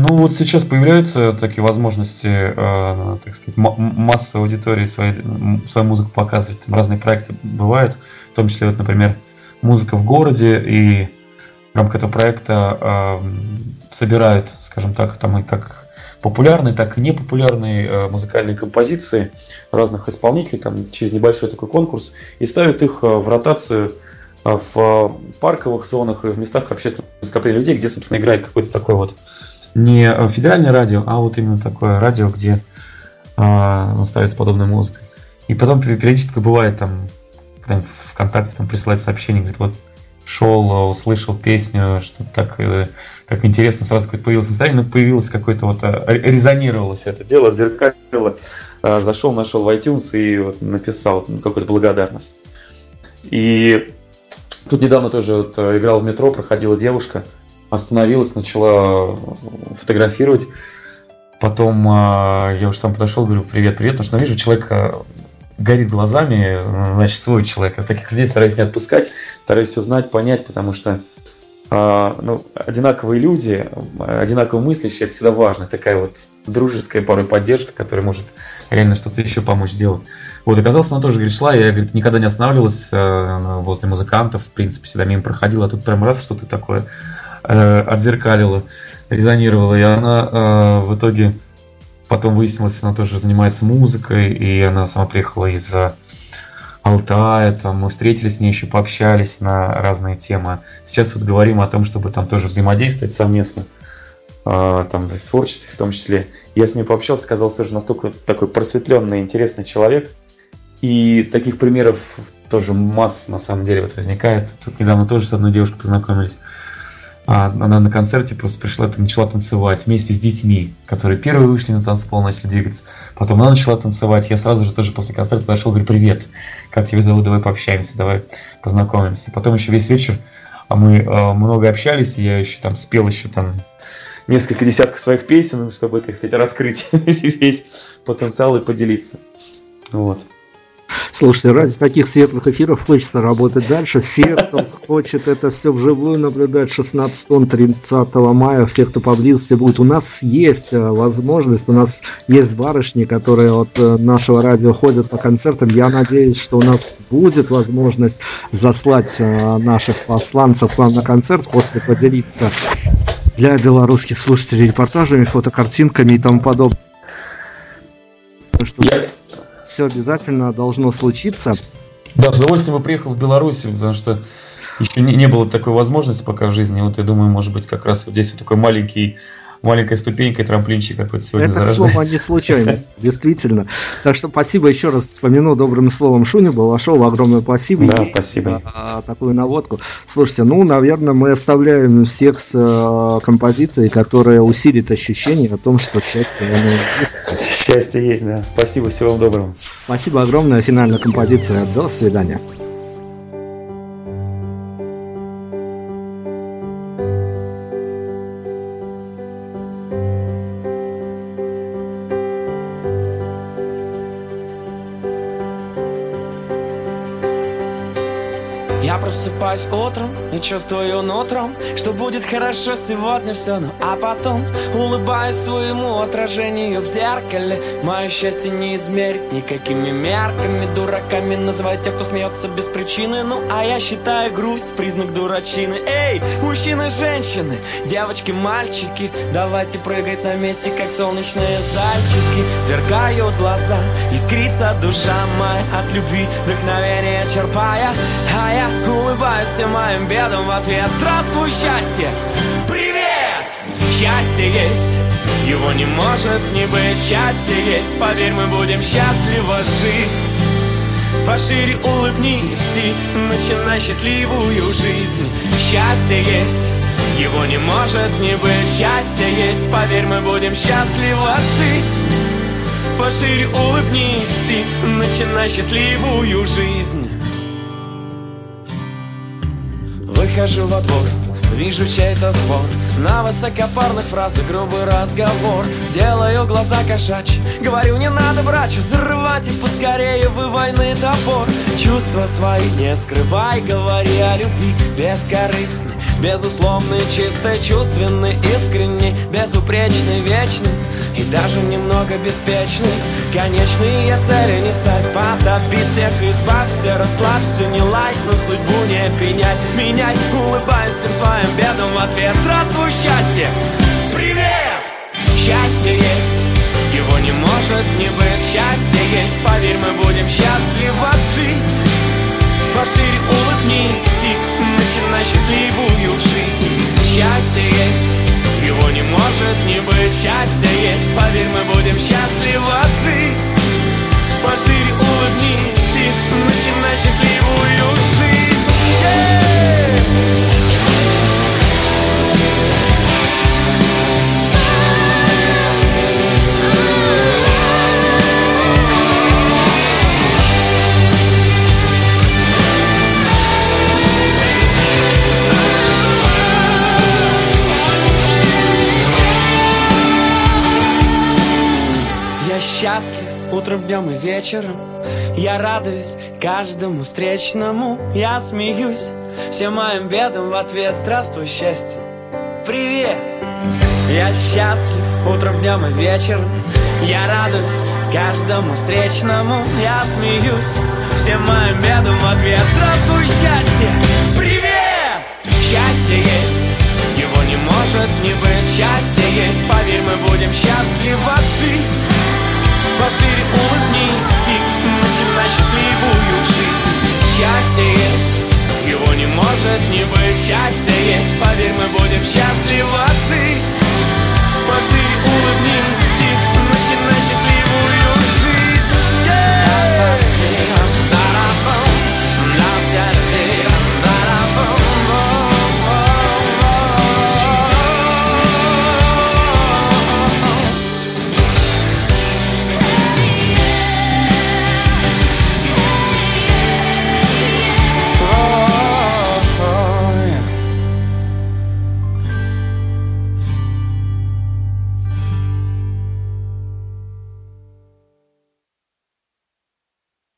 Ну вот сейчас появляются такие возможности, э, так сказать, массовой аудитории своей, свою музыку показывать. Там разные проекты бывают, в том числе, вот, например, музыка в городе, и в рамках этого проекта э, собирают, скажем так, там и как популярные, так и непопулярные э, музыкальные композиции разных исполнителей, там через небольшой такой конкурс, и ставят их э, в ротацию э, в парковых зонах и в местах общественного скопления людей, где, собственно, играет какой-то такой вот не федеральное радио, а вот именно такое радио, где а, ну, ставится подобная музыка. И потом периодически бывает там, когда ВКонтакте там присылает сообщение, говорит, вот шел, услышал песню, что так, как интересно, сразу какое-то появилось настроение, но появилось какое-то вот, э, резонировалось это дело, зеркалило, э, зашел, нашел в iTunes и вот написал какую-то благодарность. И тут недавно тоже вот э, играл в метро, проходила девушка, остановилась, начала фотографировать. Потом э, я уже сам подошел, говорю, привет, привет, потому что ну, вижу, человек э, горит глазами, значит, свой человек. Я таких людей стараюсь не отпускать, стараюсь все знать, понять, потому что э, ну, одинаковые люди, одинаково мыслящие, это всегда важно. Такая вот дружеская порой поддержка, которая может реально что-то еще помочь сделать. Вот, оказалось, она тоже, говорит, шла, я, говорит, никогда не останавливалась э, возле музыкантов, в принципе, всегда мимо проходила, а тут прям раз что-то такое э, отзеркалила, резонировала. И она э, в итоге потом выяснилось, она тоже занимается музыкой, и она сама приехала из Алтая, там мы встретились с ней, еще пообщались на разные темы. Сейчас вот говорим о том, чтобы там тоже взаимодействовать совместно. э, там, в творчестве в том числе. Я с ним пообщался, сказал, что тоже настолько такой просветленный, интересный человек. И таких примеров тоже масса на самом деле вот возникает. Тут недавно тоже с одной девушкой познакомились. А она на концерте просто пришла, начала танцевать вместе с детьми, которые первые вышли на танцпол, начали двигаться. Потом она начала танцевать. Я сразу же тоже после концерта подошел, говорю, привет, как тебя зовут, давай пообщаемся, давай познакомимся. Потом еще весь вечер а мы э, много общались, и я еще там спел еще там несколько десятков своих песен, чтобы, так сказать, раскрыть весь потенциал и поделиться. Вот. Слушайте, ради таких светлых эфиров хочется работать дальше. Все, кто хочет это все вживую наблюдать 16-30 мая, все, кто поблизости будет, у нас есть э, возможность, у нас есть барышни, которые от э, нашего радио ходят по концертам. Я надеюсь, что у нас будет возможность заслать э, наших посланцев к вам на концерт, после поделиться для белорусских слушателей репортажами, фотокартинками и тому подобное. Что... Я все обязательно должно случиться. Да, с удовольствием бы приехал в Белоруссию, потому что еще не, не было такой возможности пока в жизни. Вот я думаю, может быть, как раз вот здесь вот такой маленький маленькая ступенька и трамплинчик какой-то сегодня Это слово не случайность, действительно. Так что спасибо еще раз вспомяну добрым словом Шуню Балашову. Огромное спасибо. Да, спасибо. За такую наводку. Слушайте, ну, наверное, мы оставляем всех с э, композицией, которая усилит ощущение о том, что счастье оно есть. Счастье есть, да. Спасибо, всего вам доброго. Спасибо огромное. Финальная композиция. До свидания. Просыпаюсь утром и чувствую нутром, что будет хорошо сегодня все, ну а потом улыбаюсь своему отражению в зеркале. Мое счастье не измерить никакими мерками, дураками называют тех, кто смеется без причины. Ну а я считаю грусть признак дурачины. Эй, мужчины, женщины, девочки, мальчики, давайте прыгать на месте, как солнечные зайчики. Сверкают глаза, искрится душа моя от любви, вдохновение черпая, а я улыбаюсь всем моим бедам в ответ. Здравствуй, счастье! Привет! Счастье есть, его не может не быть. Счастье есть, поверь, мы будем счастливо жить. Пошире улыбнись и начинай счастливую жизнь. Счастье есть, его не может не быть. Счастье есть, поверь, мы будем счастливо жить. Пошире улыбнись и начинай счастливую жизнь Выхожу во двор, вижу чей-то спор На высокопарных фразах грубый разговор. Делаю глаза кошачьи, говорю не надо брать Взрывать и поскорее вы войны топор Чувства свои не скрывай, говори о любви Бескорыстный, безусловный, чистый, чувственный, искренний Безупречный, вечный и даже немного беспечный. Конечные цели не ставь, потопить всех Избавься, расслабься, не лайк, но судьбу не пеняй Меняй, улыбайся своим бедам в ответ. Здравствуй, счастье! Привет! Счастье есть, его не может не быть. Счастье есть, поверь, мы будем счастливо жить Пошире улыбнись и начинай счастливую жизнь. Счастье есть его не может не быть. Счастье есть, поверь, мы будем счастливо жить. Пошире улыбнись и начинай счастливую жизнь. Yeah! Счастлив утром, днем и вечером. Я радуюсь каждому встречному Я смеюсь всем моим бедам в ответ. Здравствуй, счастье, привет! Я счастлив утром, днем и вечером. Я радуюсь каждому встречному Я смеюсь всем моим бедам в ответ. Здравствуй, счастье, привет! Счастье есть, его не может не быть. Счастье есть, поверь, мы будем счастливо жить Пошире улыбнись и начинай счастливую жизнь. Счастье есть, его не может не быть. Счастье есть, поверь, мы будем счастливо жить. Пошире улыбнись Начинай счастливую